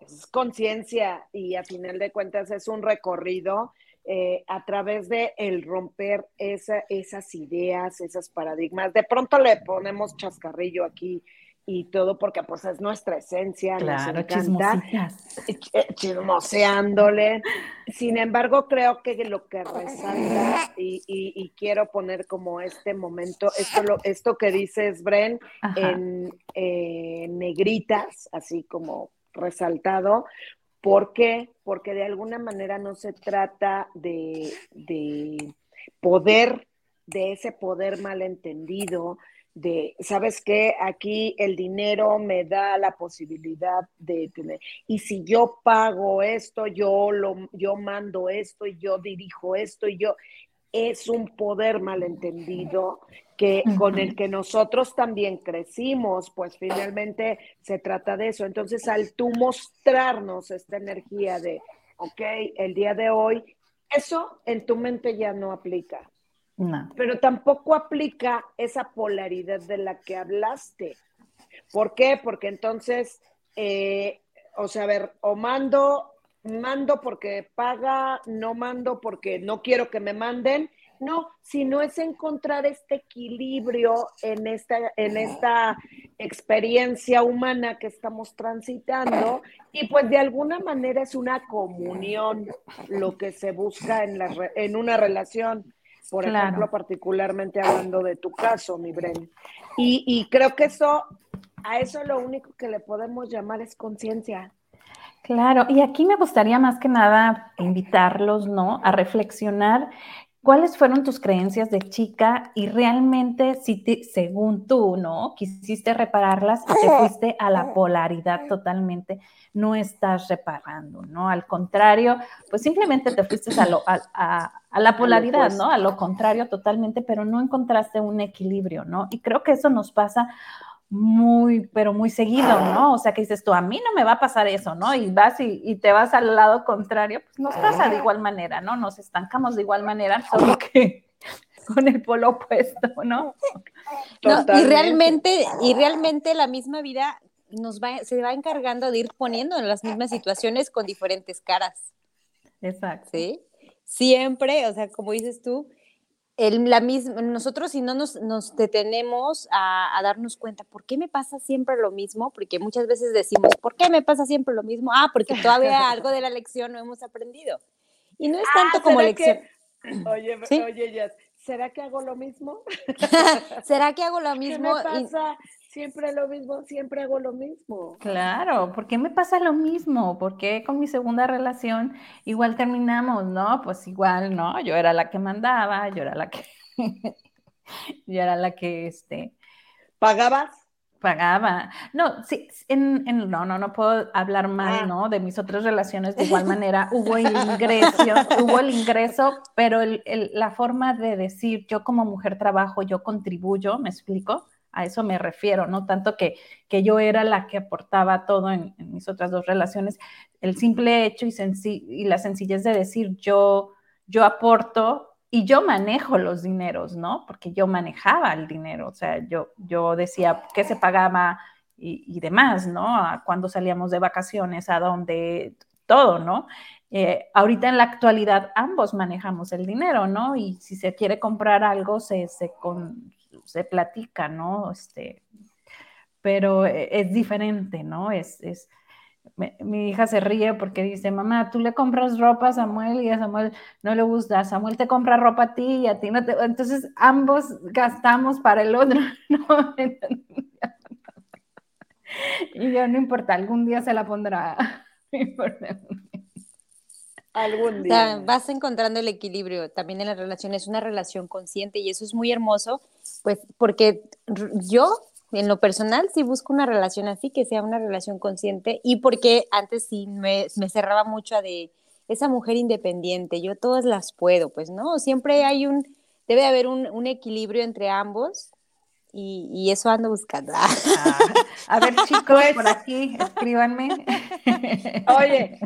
es conciencia y a final de cuentas es un recorrido eh, a través de el romper esa, esas ideas, esas paradigmas. De pronto le ponemos chascarrillo aquí y todo porque pues es nuestra esencia, claro, nos encanta chismoseándole. Sin embargo, creo que lo que resalta y, y, quiero poner como este momento, esto, lo, esto que dices, Bren, en eh, negritas, así como resaltado, ¿por qué? Porque de alguna manera no se trata de, de poder, de ese poder malentendido, de, ¿sabes qué? Aquí el dinero me da la posibilidad de tener, y si yo pago esto, yo lo, yo mando esto, y yo dirijo esto, y yo, es un poder malentendido que con el que nosotros también crecimos, pues finalmente se trata de eso. Entonces, al tú mostrarnos esta energía de, ok, el día de hoy, eso en tu mente ya no aplica. Pero tampoco aplica esa polaridad de la que hablaste. ¿Por qué? Porque entonces, eh, o sea, a ver, o mando, mando porque paga, no mando porque no quiero que me manden. No, sino es encontrar este equilibrio en esta, en esta experiencia humana que estamos transitando y pues de alguna manera es una comunión lo que se busca en, la, en una relación por ejemplo, particularmente hablando de tu caso, mi Bren. Y, y creo que eso, a eso lo único que le podemos llamar es conciencia. Claro, y aquí me gustaría más que nada invitarlos, ¿no? A reflexionar cuáles fueron tus creencias de chica y realmente si según tú, ¿no? Quisiste repararlas y te fuiste a la polaridad totalmente, no estás reparando, ¿no? Al contrario, pues simplemente te fuiste a, lo, a, a la polaridad, ¿no? A lo contrario totalmente, pero no encontraste un equilibrio, ¿no? Y creo que eso nos pasa muy, pero muy seguido, ¿no? O sea, que dices tú, a mí no me va a pasar eso, ¿no? Y vas y, te vas al lado contrario, pues nos pasa de igual manera, ¿no? Nos estancamos de igual manera, solo que con el polo opuesto, ¿no? no y realmente, y realmente la misma vida nos va, se va encargando de ir poniendo en las mismas situaciones con diferentes caras. Exacto. ¿Sí? Siempre, o sea, como dices tú, el, la misma, nosotros si no nos, nos detenemos a, a, darnos cuenta, ¿por qué me pasa siempre lo mismo? Porque muchas veces decimos, ¿por qué me pasa siempre lo mismo? Ah, porque todavía algo de la lección no hemos aprendido. Y no es ah, tanto como lección. Que, oye, ¿Sí? oye, Jess, ¿será que hago lo mismo? ¿Será que hago lo mismo? ¿Qué me pasa? Siempre lo mismo, siempre hago lo mismo. Claro, ¿por qué me pasa lo mismo? ¿Por qué con mi segunda relación igual terminamos? No, pues igual, ¿no? Yo era la que mandaba, yo era la que, yo era la que, este... ¿Pagabas? Pagaba. No, sí, en, en, no, no, no puedo hablar mal, ah. ¿no? De mis otras relaciones, de igual manera, hubo el ingreso, hubo el ingreso, pero el, el, la forma de decir, yo como mujer trabajo, yo contribuyo, ¿me explico? A eso me refiero, no tanto que, que yo era la que aportaba todo en, mis otras dos relaciones, el simple hecho y, la sencillez de decir yo, yo aporto y yo manejo los dineros, ¿no? Porque yo manejaba el dinero, o sea, yo, yo decía qué se pagaba y, demás, ¿no? A cuando salíamos de vacaciones, a dónde, todo, ¿no? Eh, ahorita en la actualidad ambos manejamos el dinero, ¿no? Y si se quiere comprar algo, se, se, con, se platica, ¿no? Este, pero e, es diferente, ¿no? Es, es mi hija se ríe porque dice, mamá, tú le compras ropa a Samuel y a Samuel no le gusta, Samuel te compra ropa a ti y a ti no te... Entonces ambos gastamos para el otro, ¿no? y yo no importa, algún día se la pondrá. Algún día. vas encontrando el equilibrio también en la relación, es una relación consciente y eso es muy hermoso, pues porque yo en lo personal sí busco una relación así, que sea una relación consciente y porque antes sí me, me cerraba mucho a de esa mujer independiente, yo todas las puedo, pues no, siempre hay un, debe haber un, un equilibrio entre ambos y, y, eso ando buscando. Ah, a ver, chicos, pues por aquí, escríbanme. Oye,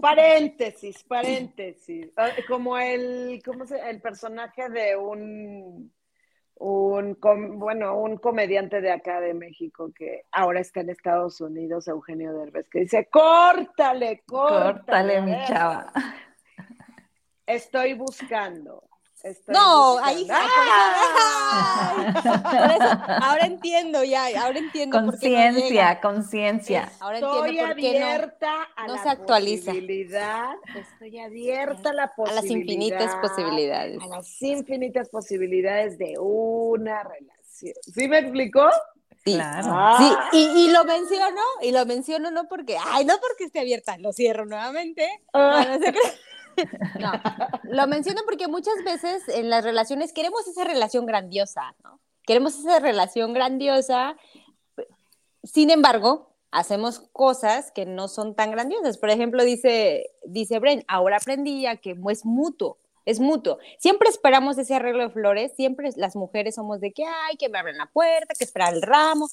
paréntesis, paréntesis. Ah, como el, ¿cómo se, el personaje de un, un, bueno, un comediante de acá de México que ahora está en Estados Unidos, Eugenio Derbez, que dice, córtale, córtale. Córtale, mi chava. Estoy buscando no, ahí ahora entiendo ya, ahora entiendo. Conciencia, conciencia. Ahora estoy abierta a la se actualiza. posibilidad, estoy abierta a la posibilidad. A las infinitas posibilidades. A las infinitas posibilidades de una relación. ¿Sí me explicó? Sí, claro. Ah. sí y, lo menciono, y lo menciono no porque, ay, no porque esté abierta, lo cierro nuevamente. Ah. No, no no, lo menciono porque muchas veces en las relaciones queremos esa relación grandiosa, ¿no? Queremos esa relación grandiosa, sin embargo, hacemos cosas que no son tan grandiosas. Por ejemplo, dice, dice Bren, ahora aprendí a que es mutuo, es mutuo. Siempre esperamos ese arreglo de flores, siempre las mujeres somos de que, ay, que me abren la puerta, que esperar el ramo.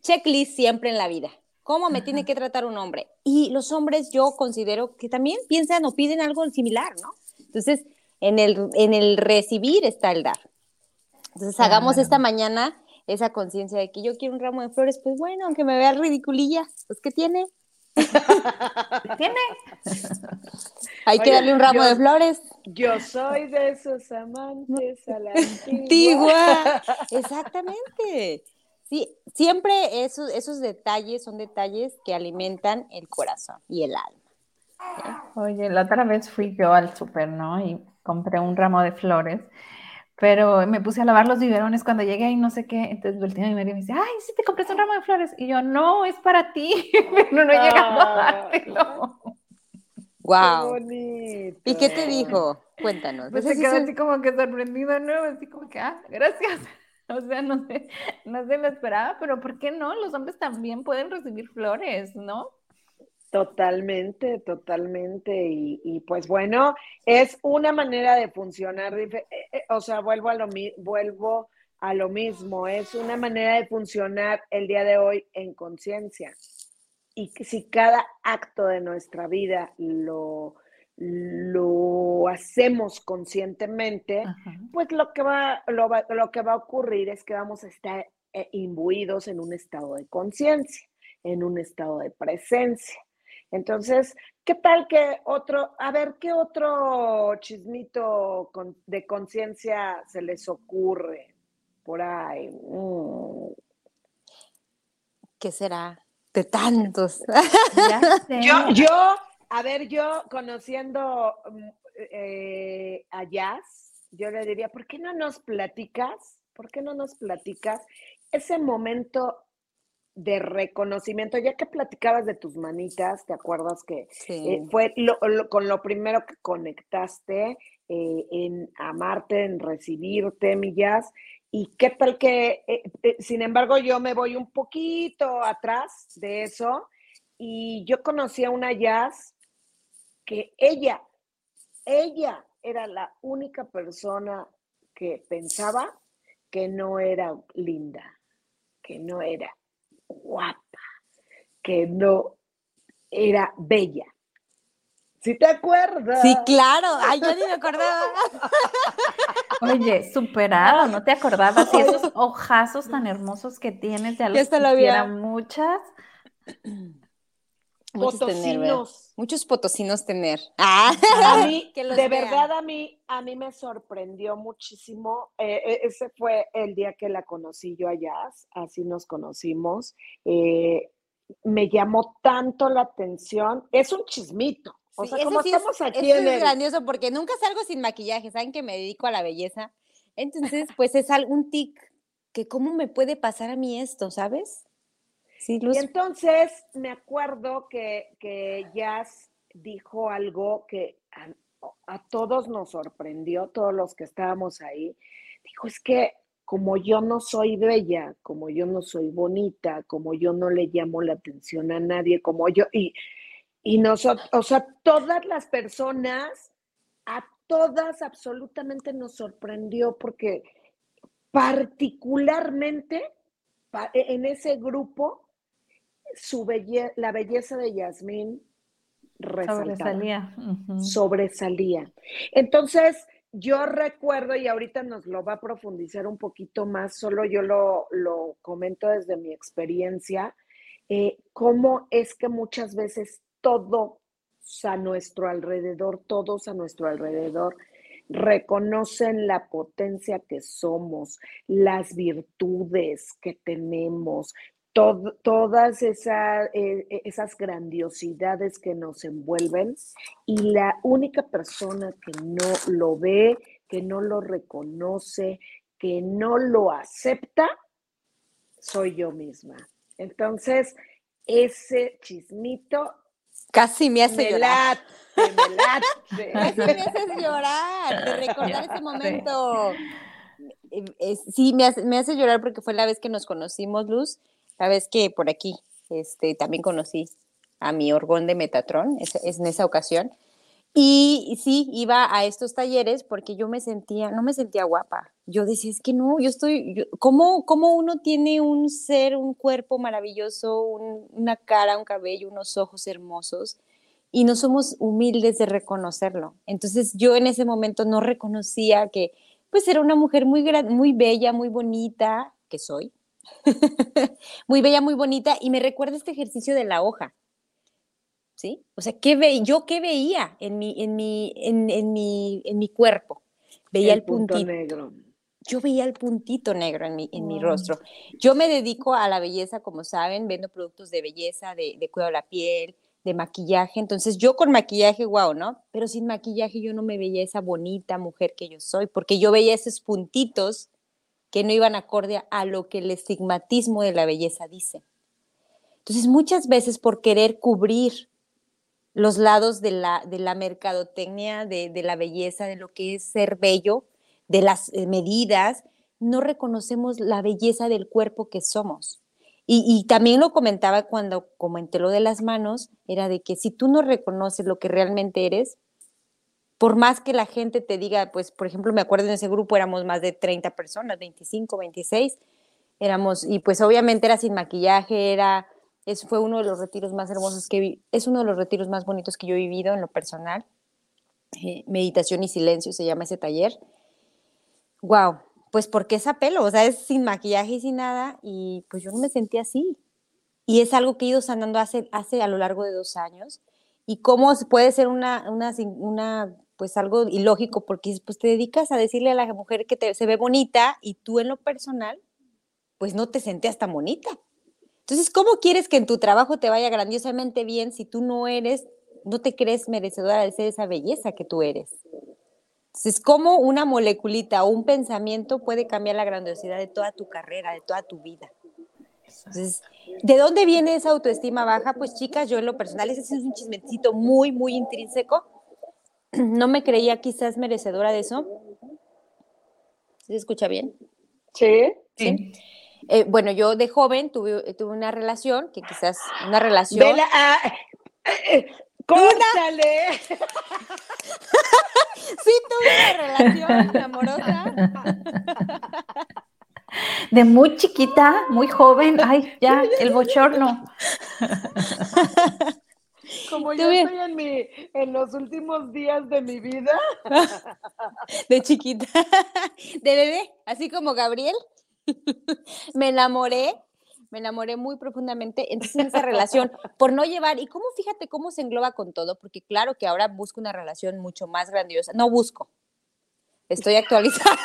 Checklist siempre en la vida. ¿Cómo me tiene que tratar un hombre? Y los hombres yo considero que también piensan o piden algo similar, ¿no? Entonces, en el, en el recibir está el dar. Entonces, hagamos esta mañana esa conciencia de que yo quiero un ramo de flores, pues bueno, aunque me vea ridiculilla, pues ¿qué tiene? ¿Tiene? Hay que darle un ramo de flores. Yo soy de esos amantes a la antigua. Exactamente. Sí, siempre esos, esos detalles son detalles que alimentan el corazón y el alma. Oye, la otra vez fui yo al súper, ¿no? Y compré un ramo de flores, pero me puse a lavar los biberones cuando llegué y no sé qué. Entonces volteé a mi marido y me dice, ay, sí te compré un ramo de flores. Y yo, no, es para ti, pero no he llegado a dártelo. Wow. ¿Y qué te dijo? Cuéntanos. Pues se quedó así como que sorprendido, ¿no? Así como que, ah, gracias. O sea, no sé, no se lo esperaba, pero ¿por qué no? Los hombres también pueden recibir flores, ¿no? Totalmente, totalmente. Y, pues bueno, es una manera de funcionar, eh, eh, o sea, vuelvo a, lo, vuelvo a lo mismo, es una manera de funcionar el día de hoy en conciencia. Y si cada acto de nuestra vida lo, lo hacemos conscientemente, pues lo que, va, lo, lo, que va a ocurrir es que vamos a estar eh, imbuidos en un estado de conciencia, en un estado de presencia. Entonces, ¿Qué tal que otro, a ver, qué otro chismito de conciencia se les ocurre por ahí? Mm. ¿Qué será? De tantos. yo, yo, a ver, yo conociendo mm, eh, a Jazz, yo le diría, ¿por qué no nos platicas? ¿Por qué no nos platicas ese momento de reconocimiento, ya que platicabas de tus manitas, ¿te acuerdas que eh, fue con lo primero que conectaste eh, en amarte, en recibirte, millas? ¿Y qué tal que, eh, sin embargo, yo me voy un poquito atrás de eso y yo conocí a una jazz que ella, ella era la única persona que pensaba que no era linda, que no era guapa, que no era bella. ¿Sí te acuerdas? Sí, claro. Ay, yo ni me acordaba. Oye, superado, ¿no te acordabas? Y esos ojazos tan hermosos que tienes, ya los quisiera muchas. Potosinos. Muchos potosinos tener. Ah, de verdad a mí, a mí me sorprendió muchísimo. Eh, eh, ese fue el día que la conocí yo allá, así nos conocimos. Eh, me llamó tanto la atención. Es un chismito. O sea, como estamos aquí es, es grandioso porque nunca salgo sin maquillaje. Saben que me dedico a la belleza. Entonces, pues es algún tic que cómo me puede pasar a mí esto, ¿sabes? Y entonces me acuerdo que, que Jazz dijo algo que a, todos nos sorprendió, todos los que estábamos ahí. Dijo, es que como yo no soy bella, como yo no soy bonita, como yo no le llamo la atención a nadie, como yo, y, y nosotros, o sea, todas las personas, a todas absolutamente nos sorprendió porque particularmente en ese grupo su la belleza de Yasmín sobresalía. Sobresalía. Entonces, yo recuerdo, y ahorita nos lo va a profundizar un poquito más, solo yo lo, comento desde mi experiencia, eh, cómo es que muchas veces todos a nuestro alrededor, todos a nuestro alrededor, reconocen la potencia que somos, las virtudes que tenemos, todas esa, eh, e, esas grandiosidades que nos envuelven y la única persona que no lo ve, que no lo reconoce, que no lo acepta, soy yo misma. Entonces, ese chismito casi me hace llorar. me Casi me hace llorar de recordar ese momento. Eh, sí, me hace, me hace llorar porque fue la vez que nos conocimos, Luz Sabes que por aquí este, también conocí a mi orgón de Metatron es, en esa ocasión. Y, sí, iba a estos talleres porque yo me sentía, no me sentía guapa. Yo decía, es que no, yo estoy, ¿cómo, ¿cómo, uno tiene un ser, un cuerpo maravilloso, una cara, un cabello, unos ojos hermosos? Y no somos humildes de reconocerlo. Entonces yo en ese momento no reconocía que pues era una mujer muy, muy bella, muy bonita, que soy, muy bella, muy bonita, y me recuerda este ejercicio de la hoja. ¿Sí? O sea, ¿qué ve yo qué veía en mi, en mi, en, mi, en mi cuerpo? Veía el, puntito negro. Yo veía el puntito negro en mi, en mi rostro. Yo me dedico a la belleza, como saben, vendo productos de belleza, de, de cuidado de la piel, de maquillaje. Entonces, yo con maquillaje, wow, ¿no? Pero sin maquillaje yo no me veía esa bonita mujer que yo soy, porque yo veía esos puntitos que no iban acorde a lo que el estigmatismo de la belleza dice. Entonces, muchas veces por querer cubrir los lados de la, de la mercadotecnia, de, la belleza, de lo que es ser bello, de las eh, medidas, no reconocemos la belleza del cuerpo que somos. Y, y, también lo comentaba cuando comenté lo de las manos, era de que si tú no reconoces lo que realmente eres, por más que la gente te diga, pues, por ejemplo, me acuerdo en ese grupo éramos más de 30 personas, 25, 26, éramos, y pues obviamente era sin maquillaje, era, es, fue uno de los retiros más hermosos que vi, es uno de los retiros más bonitos que yo he vivido en lo personal. Eh, meditación y silencio se llama ese taller. Wow, pues porque es apelo, o sea, es sin maquillaje y sin nada, y pues yo no me sentí así. Y es algo que he ido sanando hace, hace a lo largo de dos años y cómo puede ser una, una, una pues algo ilógico porque pues te dedicas a decirle a la mujer que te, se ve bonita y tú en lo personal pues no te sentías tan bonita. Entonces, ¿cómo quieres que en tu trabajo te vaya grandiosamente bien si tú no eres, no te crees merecedora de ser esa belleza que tú eres? Entonces, ¿cómo una moleculita o un pensamiento puede cambiar la grandiosidad de toda tu carrera, de toda tu vida? Entonces, ¿de dónde viene esa autoestima baja? Pues chicas, yo en lo personal, ese es un chismecito muy, muy intrínseco. No me creía quizás merecedora de eso. ¿Se escucha bien? Sí. Sí. Eh, bueno, yo de joven tuve, tuve una relación, que quizás una relación... Vela, ah, eh, ¡Córtale! sí, tuve una relación amorosa. De muy chiquita, muy joven, ay, ya, el bochorno. Como yo estoy en, mi, en los últimos días de mi vida. De chiquita, de bebé, así como Gabriel. me enamoré, me enamoré muy profundamente, entonces en esa relación, por no llevar, y cómo, fíjate cómo se engloba con todo, porque claro que ahora busco una relación mucho más grandiosa, no busco, estoy actualizada.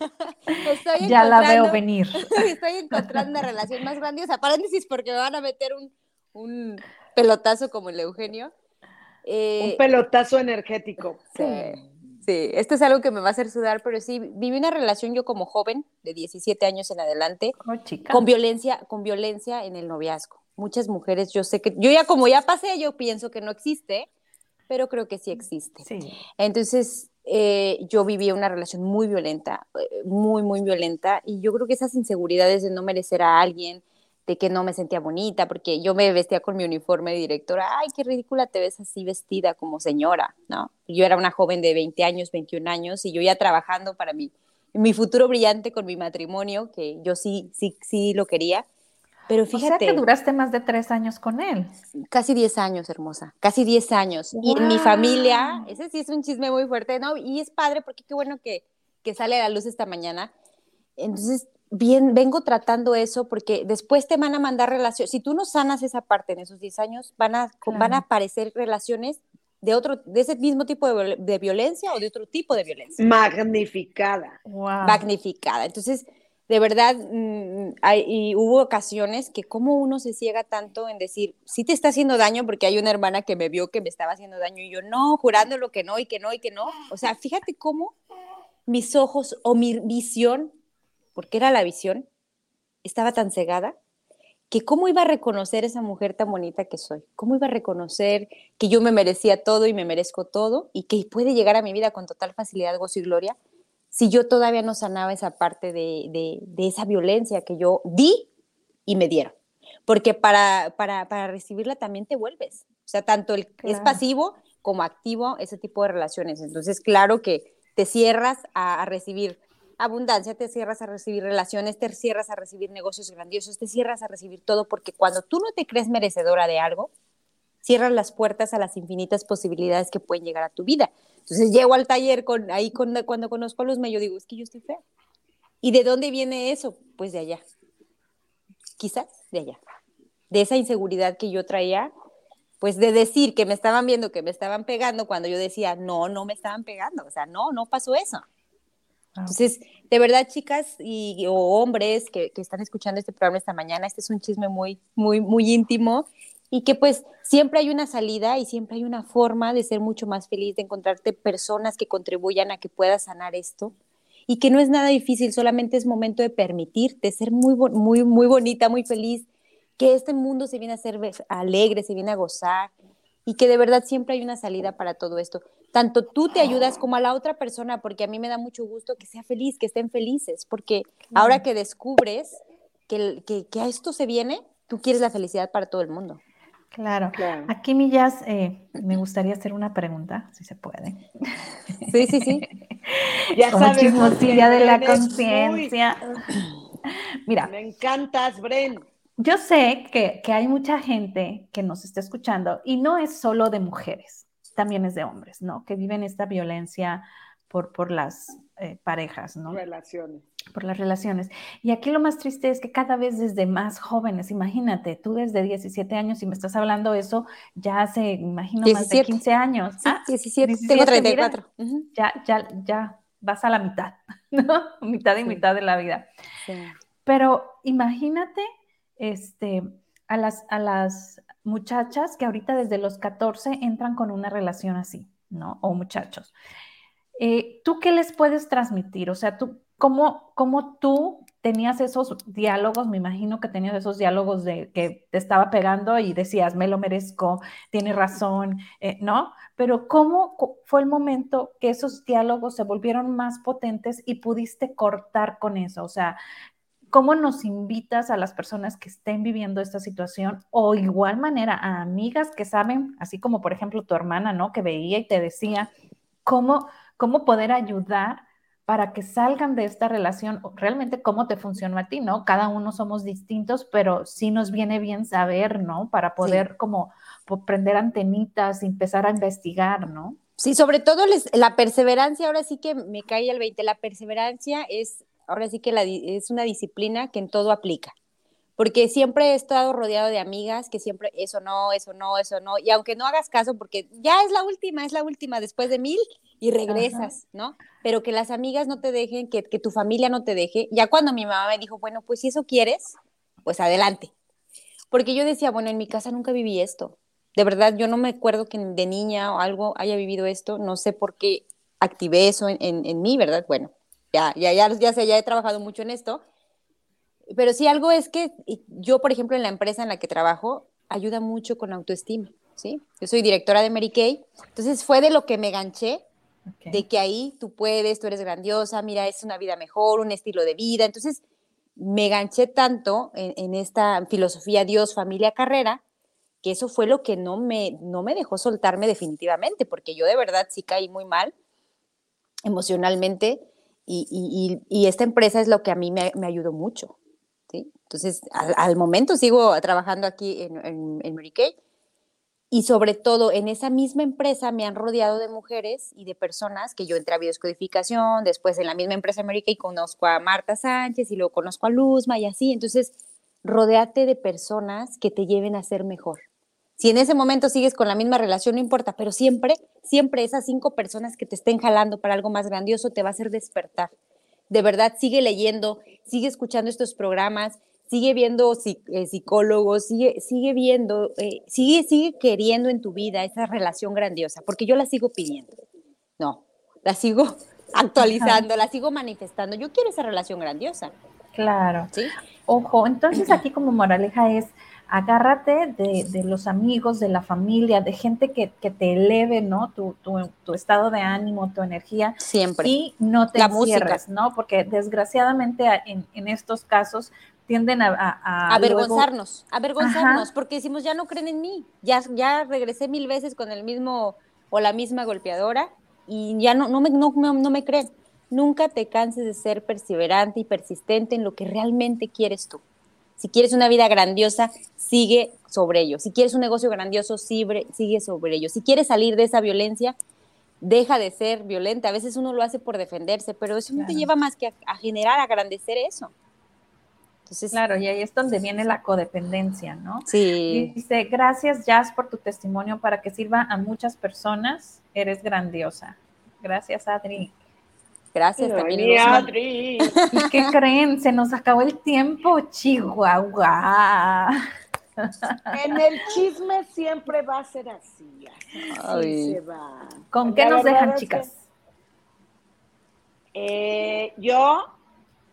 ya la veo venir. Estoy encontrando una relación más grandiosa, paréntesis, porque me van a meter un, un pelotazo como el Eugenio. un eh, pelotazo energético. Sí. Sí, esto es algo que me va a hacer sudar, pero sí, viví una relación yo como joven, de 17 años en adelante, oh, con violencia, con violencia en el noviazgo. Muchas mujeres, yo sé que, yo ya como ya pasé, yo pienso que no existe, pero creo que sí existe. Sí. Entonces, eh, yo viví una relación muy violenta, eh, muy, muy violenta, y yo creo que esas inseguridades de no merecer a alguien, de que no me sentía bonita, porque yo me vestía con mi uniforme de directora, ay, qué ridícula te ves así vestida como señora, ¿no? Yo era una joven de 20 años, 21 años, y yo ya trabajando para mi, mi futuro brillante con mi matrimonio, que yo sí, sí, sí lo quería, pero fíjate. O sea que duraste más de tres años con él. Casi 10 años, hermosa, casi 10 años. Y en mi familia, ese sí es un chisme muy fuerte, ¿no? Y es padre porque qué bueno que, que sale a la luz esta mañana. Entonces, bien, vengo tratando eso porque después te van a mandar relaciones. Si tú no sanas esa parte en esos 10 años, van a, van a aparecer relaciones de otro, de ese mismo tipo de, violencia o de otro tipo de violencia. Magnificada. Magnificada. Entonces, de verdad, mm, hay, y hubo ocasiones que como uno se ciega tanto en decir, sí te está haciendo daño, porque hay una hermana que me vio que me estaba haciendo daño y yo no, jurando lo que no y que no y que no. O sea, fíjate cómo mis ojos o mi visión porque era la visión, estaba tan cegada que cómo iba a reconocer esa mujer tan bonita que soy, cómo iba a reconocer que yo me merecía todo y me merezco todo y que puede llegar a mi vida con total facilidad, gozo y gloria, si yo todavía no sanaba esa parte de, esa violencia que yo di y me dieron. Porque para, para, recibirla también te vuelves. O sea, tanto el, es pasivo como activo ese tipo de relaciones. Entonces, claro que te cierras a recibir abundancia, te cierras a recibir relaciones, te cierras a recibir negocios grandiosos, te cierras a recibir todo, porque cuando tú no te crees merecedora de algo, cierras las puertas a las infinitas posibilidades que pueden llegar a tu vida. Entonces llego al taller con ahí cuando conozco a los yo digo, es que yo estoy fea. ¿Y de dónde viene eso? Pues de allá. Quizás de allá. De esa inseguridad que yo traía, pues de decir que me estaban viendo, que me estaban pegando, cuando yo decía, no, no me estaban pegando. O sea, no, no pasó eso. Ah, Entonces, de verdad, chicas y, o hombres que, están escuchando este programa esta mañana, este es un chisme muy, muy, muy íntimo y que pues siempre hay una salida y siempre hay una forma de ser mucho más feliz, de encontrarte personas que contribuyan a que puedas sanar esto y que no es nada difícil, solamente es momento de permitirte ser muy, muy, muy bonita, muy feliz, que este mundo se viene a ser alegre, se viene a gozar y que de verdad siempre hay una salida para todo esto tanto tú te ayudas como a la otra persona, porque a mí me da mucho gusto que sea feliz, que estén felices, porque ahora que descubres que, que, a esto se viene, tú quieres la felicidad para todo el mundo. Claro. Aquí, Millas, eh, me gustaría hacer una pregunta, si se puede. Sí, sí, sí. ya sabes. día de la conciencia. Mira. Me encantas, Bren. Yo sé que, que hay mucha gente que nos está escuchando y no es solo de mujeres también es de hombres, ¿no? Que viven esta violencia por, por las eh, parejas, ¿no? Relaciones. por las relaciones. Y aquí lo más triste es que cada vez desde más jóvenes, imagínate, tú desde 17 años y me estás hablando eso ya hace, imagino, más de 15 años. Sí, ah, 17, tengo 34. Ya, ya, ya vas a la mitad, ¿no? Mitad y mitad de la vida. Pero imagínate, este, a las, a las muchachas que ahorita desde los 14 entran con una relación así, ¿no? O muchachos. Eh, ¿Tú qué les puedes transmitir? O sea, tú, ¿cómo, ¿cómo tú tenías esos diálogos? Me imagino que tenías esos diálogos de que te estaba pegando y decías, me lo merezco, tiene razón, eh, ¿no? Pero ¿cómo fue el momento que esos diálogos se volvieron más potentes y pudiste cortar con eso? O sea, ¿cómo nos invitas a las personas que estén viviendo esta situación o igual manera a amigas que saben, así como por ejemplo tu hermana, ¿no? Que veía y te decía, ¿cómo cómo poder ayudar para que salgan de esta relación, realmente cómo te funcionó a ti, ¿no? Cada uno somos distintos, pero sí nos viene bien saber, ¿no? Para poder como prender antenitas y empezar a investigar, ¿no? Sí, sobre todo la perseverancia, ahora sí que me cae el 20, la perseverancia es, ahora sí que es una disciplina que en todo aplica porque siempre he estado rodeado de amigas que siempre, eso no, eso no, eso no, y aunque no hagas caso, porque ya es la última, es la última después de mil y regresas, ¿no? Pero que las amigas no te dejen, que, que tu familia no te deje, ya cuando mi mamá me dijo, bueno, pues si eso quieres, pues adelante. Porque yo decía, bueno, en mi casa nunca viví esto. De verdad, yo no me acuerdo que de niña o algo haya vivido esto, no sé por qué activé eso en, en, en mí, ¿verdad? Bueno, ya, ya, ya, ya sé, ya he trabajado mucho en esto, pero sí algo es que yo, por ejemplo, en la empresa en la que trabajo, ayuda mucho con autoestima, ¿sí? Yo soy directora de Mary Kay, entonces fue de lo que me ganché, de que ahí tú puedes, tú eres grandiosa, mira, es una vida mejor, un estilo de vida, entonces me ganché tanto en, esta filosofía Dios, familia, carrera, que eso fue lo que no me, no me dejó soltarme definitivamente, porque yo de verdad sí caí muy mal emocionalmente y, y, esta empresa es lo que a mí me, me ayudó mucho. Entonces, al, momento sigo trabajando aquí en, en, Mary Kay y sobre todo en esa misma empresa me han rodeado de mujeres y de personas que yo entré a biodescodificación, después en la misma empresa Mary Kay conozco a Marta Sánchez y luego conozco a Luzma y así. Entonces, rodeate de personas que te lleven a ser mejor. Si en ese momento sigues con la misma relación, no importa, pero siempre, siempre esas cinco personas que te estén jalando para algo más grandioso te va a hacer despertar de verdad sigue leyendo, sigue escuchando estos programas, sigue viendo eh, psicólogos, sigue, sigue viendo, eh, sigue, sigue queriendo en tu vida esa relación grandiosa, porque yo la sigo pidiendo. No, la sigo actualizando, la sigo manifestando. Yo quiero esa relación grandiosa. Claro. ¿Sí? Ojo, entonces aquí como moraleja es agárrate de, los amigos, de la familia, de gente que, te eleve, ¿no? Tu, estado de ánimo, tu energía. Siempre. Y no te encierres, ¿no? Porque desgraciadamente en, estos casos tienden a... A, avergonzarnos, avergonzarnos, porque decimos, ya no creen en mí, ya, ya regresé mil veces con el mismo o la misma golpeadora y ya no, no, me, no, no me creen. Nunca te canses de ser perseverante y persistente en lo que realmente quieres tú. Si quieres una vida grandiosa, sigue sobre ello. Si quieres un negocio grandioso, sigue sobre ello. Si quieres salir de esa violencia, deja de ser violenta. A veces uno lo hace por defenderse, pero eso no te lleva más que a, generar, a agradecer eso. Entonces, claro, y ahí es donde viene la codependencia, ¿no? Sí. dice, gracias Jazz por tu testimonio para que sirva a muchas personas. Eres grandiosa. Gracias, Adri. Gracias. ¿Y qué creen? Se nos acabó el tiempo, Chihuahua. En el chisme siempre va a ser así. Así se va. ¿Con qué nos dejan, chicas? Eh, yo,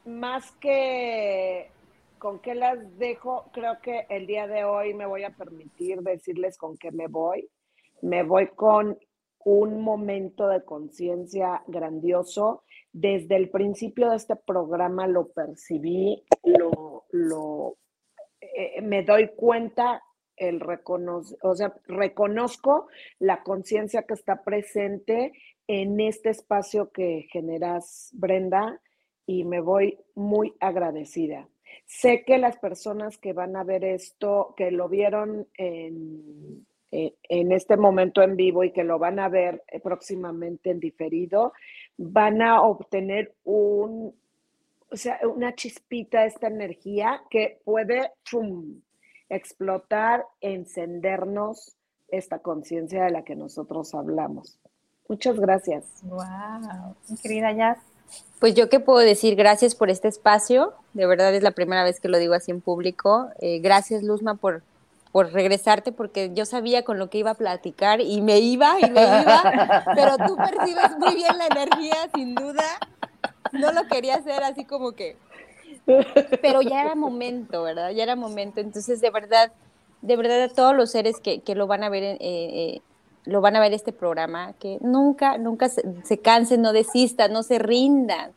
más que con qué las dejo, creo que el día de hoy me voy a permitir decirles con qué me voy. Me voy con un momento de conciencia grandioso desde el principio de este programa lo percibí, lo, eh, me doy cuenta, el reconoce, o sea, reconozco la conciencia que está presente en este espacio que generas, Brenda, y me voy muy agradecida. Sé que las personas que van a ver esto, que lo vieron en, eh, en este momento en vivo y que lo van a ver próximamente en diferido, van a obtener un, o sea, una chispita, esta energía que puede explotar, encendernos esta conciencia de la que nosotros hablamos. Muchas gracias. Wow, querida Jazz. Pues yo qué puedo decir, gracias por este espacio. De verdad es la primera vez que lo digo así en público. Eh, gracias, Luzma, por, por regresarte, porque yo sabía con lo que iba a platicar y me iba y me iba, pero tú percibes muy bien la energía, sin duda. No lo quería hacer así como que... Pero ya era momento, ¿verdad? Ya era momento. Entonces, de verdad, de verdad a todos los seres que, que lo van a ver eh, eh, lo van a ver este programa, que nunca, nunca se, cansen, no desistan, no se rindan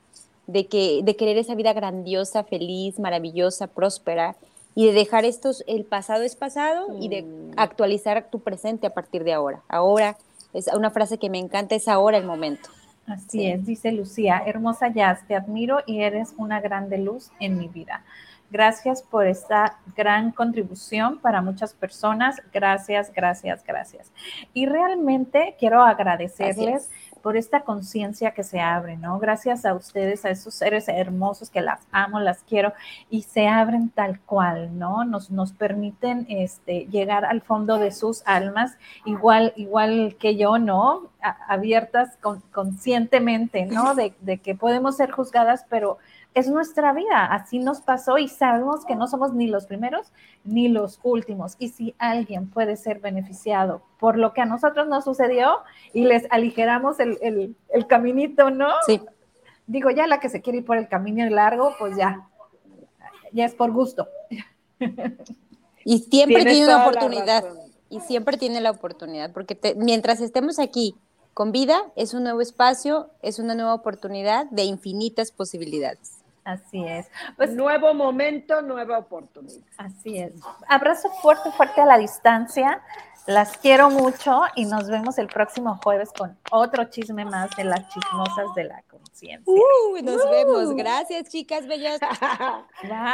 de, que, de querer esa vida grandiosa, feliz, maravillosa, próspera y de dejar estos, el pasado es pasado y de mm. actualizar tu presente a partir de ahora. Ahora, es una frase que me encanta, es ahora el momento. Así es, dice Lucía, hermosa Jazz, te admiro y eres una grande luz en mi vida. Gracias por esta gran contribución para muchas personas. Gracias, gracias, gracias. Y realmente quiero agradecerles por esta conciencia que se abre, ¿no? Gracias a ustedes, a esos seres hermosos que las amo, las quiero y se abren tal cual, ¿no? Nos, nos permiten este, llegar al fondo de sus almas, igual, igual que yo, ¿no? abiertas conscientemente, ¿no? De, de que podemos ser juzgadas, pero es nuestra vida, así nos pasó y sabemos que no somos ni los primeros ni los últimos. Y si alguien puede ser beneficiado por lo que a nosotros nos sucedió y les aligeramos el, caminito, ¿no? Sí. Digo, ya la que se quiere ir por el camino largo, pues ya, ya es por gusto. Y siempre tiene una oportunidad. Y siempre tiene la oportunidad, porque mientras estemos aquí con vida, es un nuevo espacio, es una nueva oportunidad de infinitas posibilidades. Así es. Pues nuevo momento, nueva oportunidad. Así es. Abrazo fuerte, fuerte a la distancia. Las quiero mucho y nos vemos el próximo jueves con otro chisme más de las chismosas de la conciencia. nos vemos. Gracias, chicas bellas.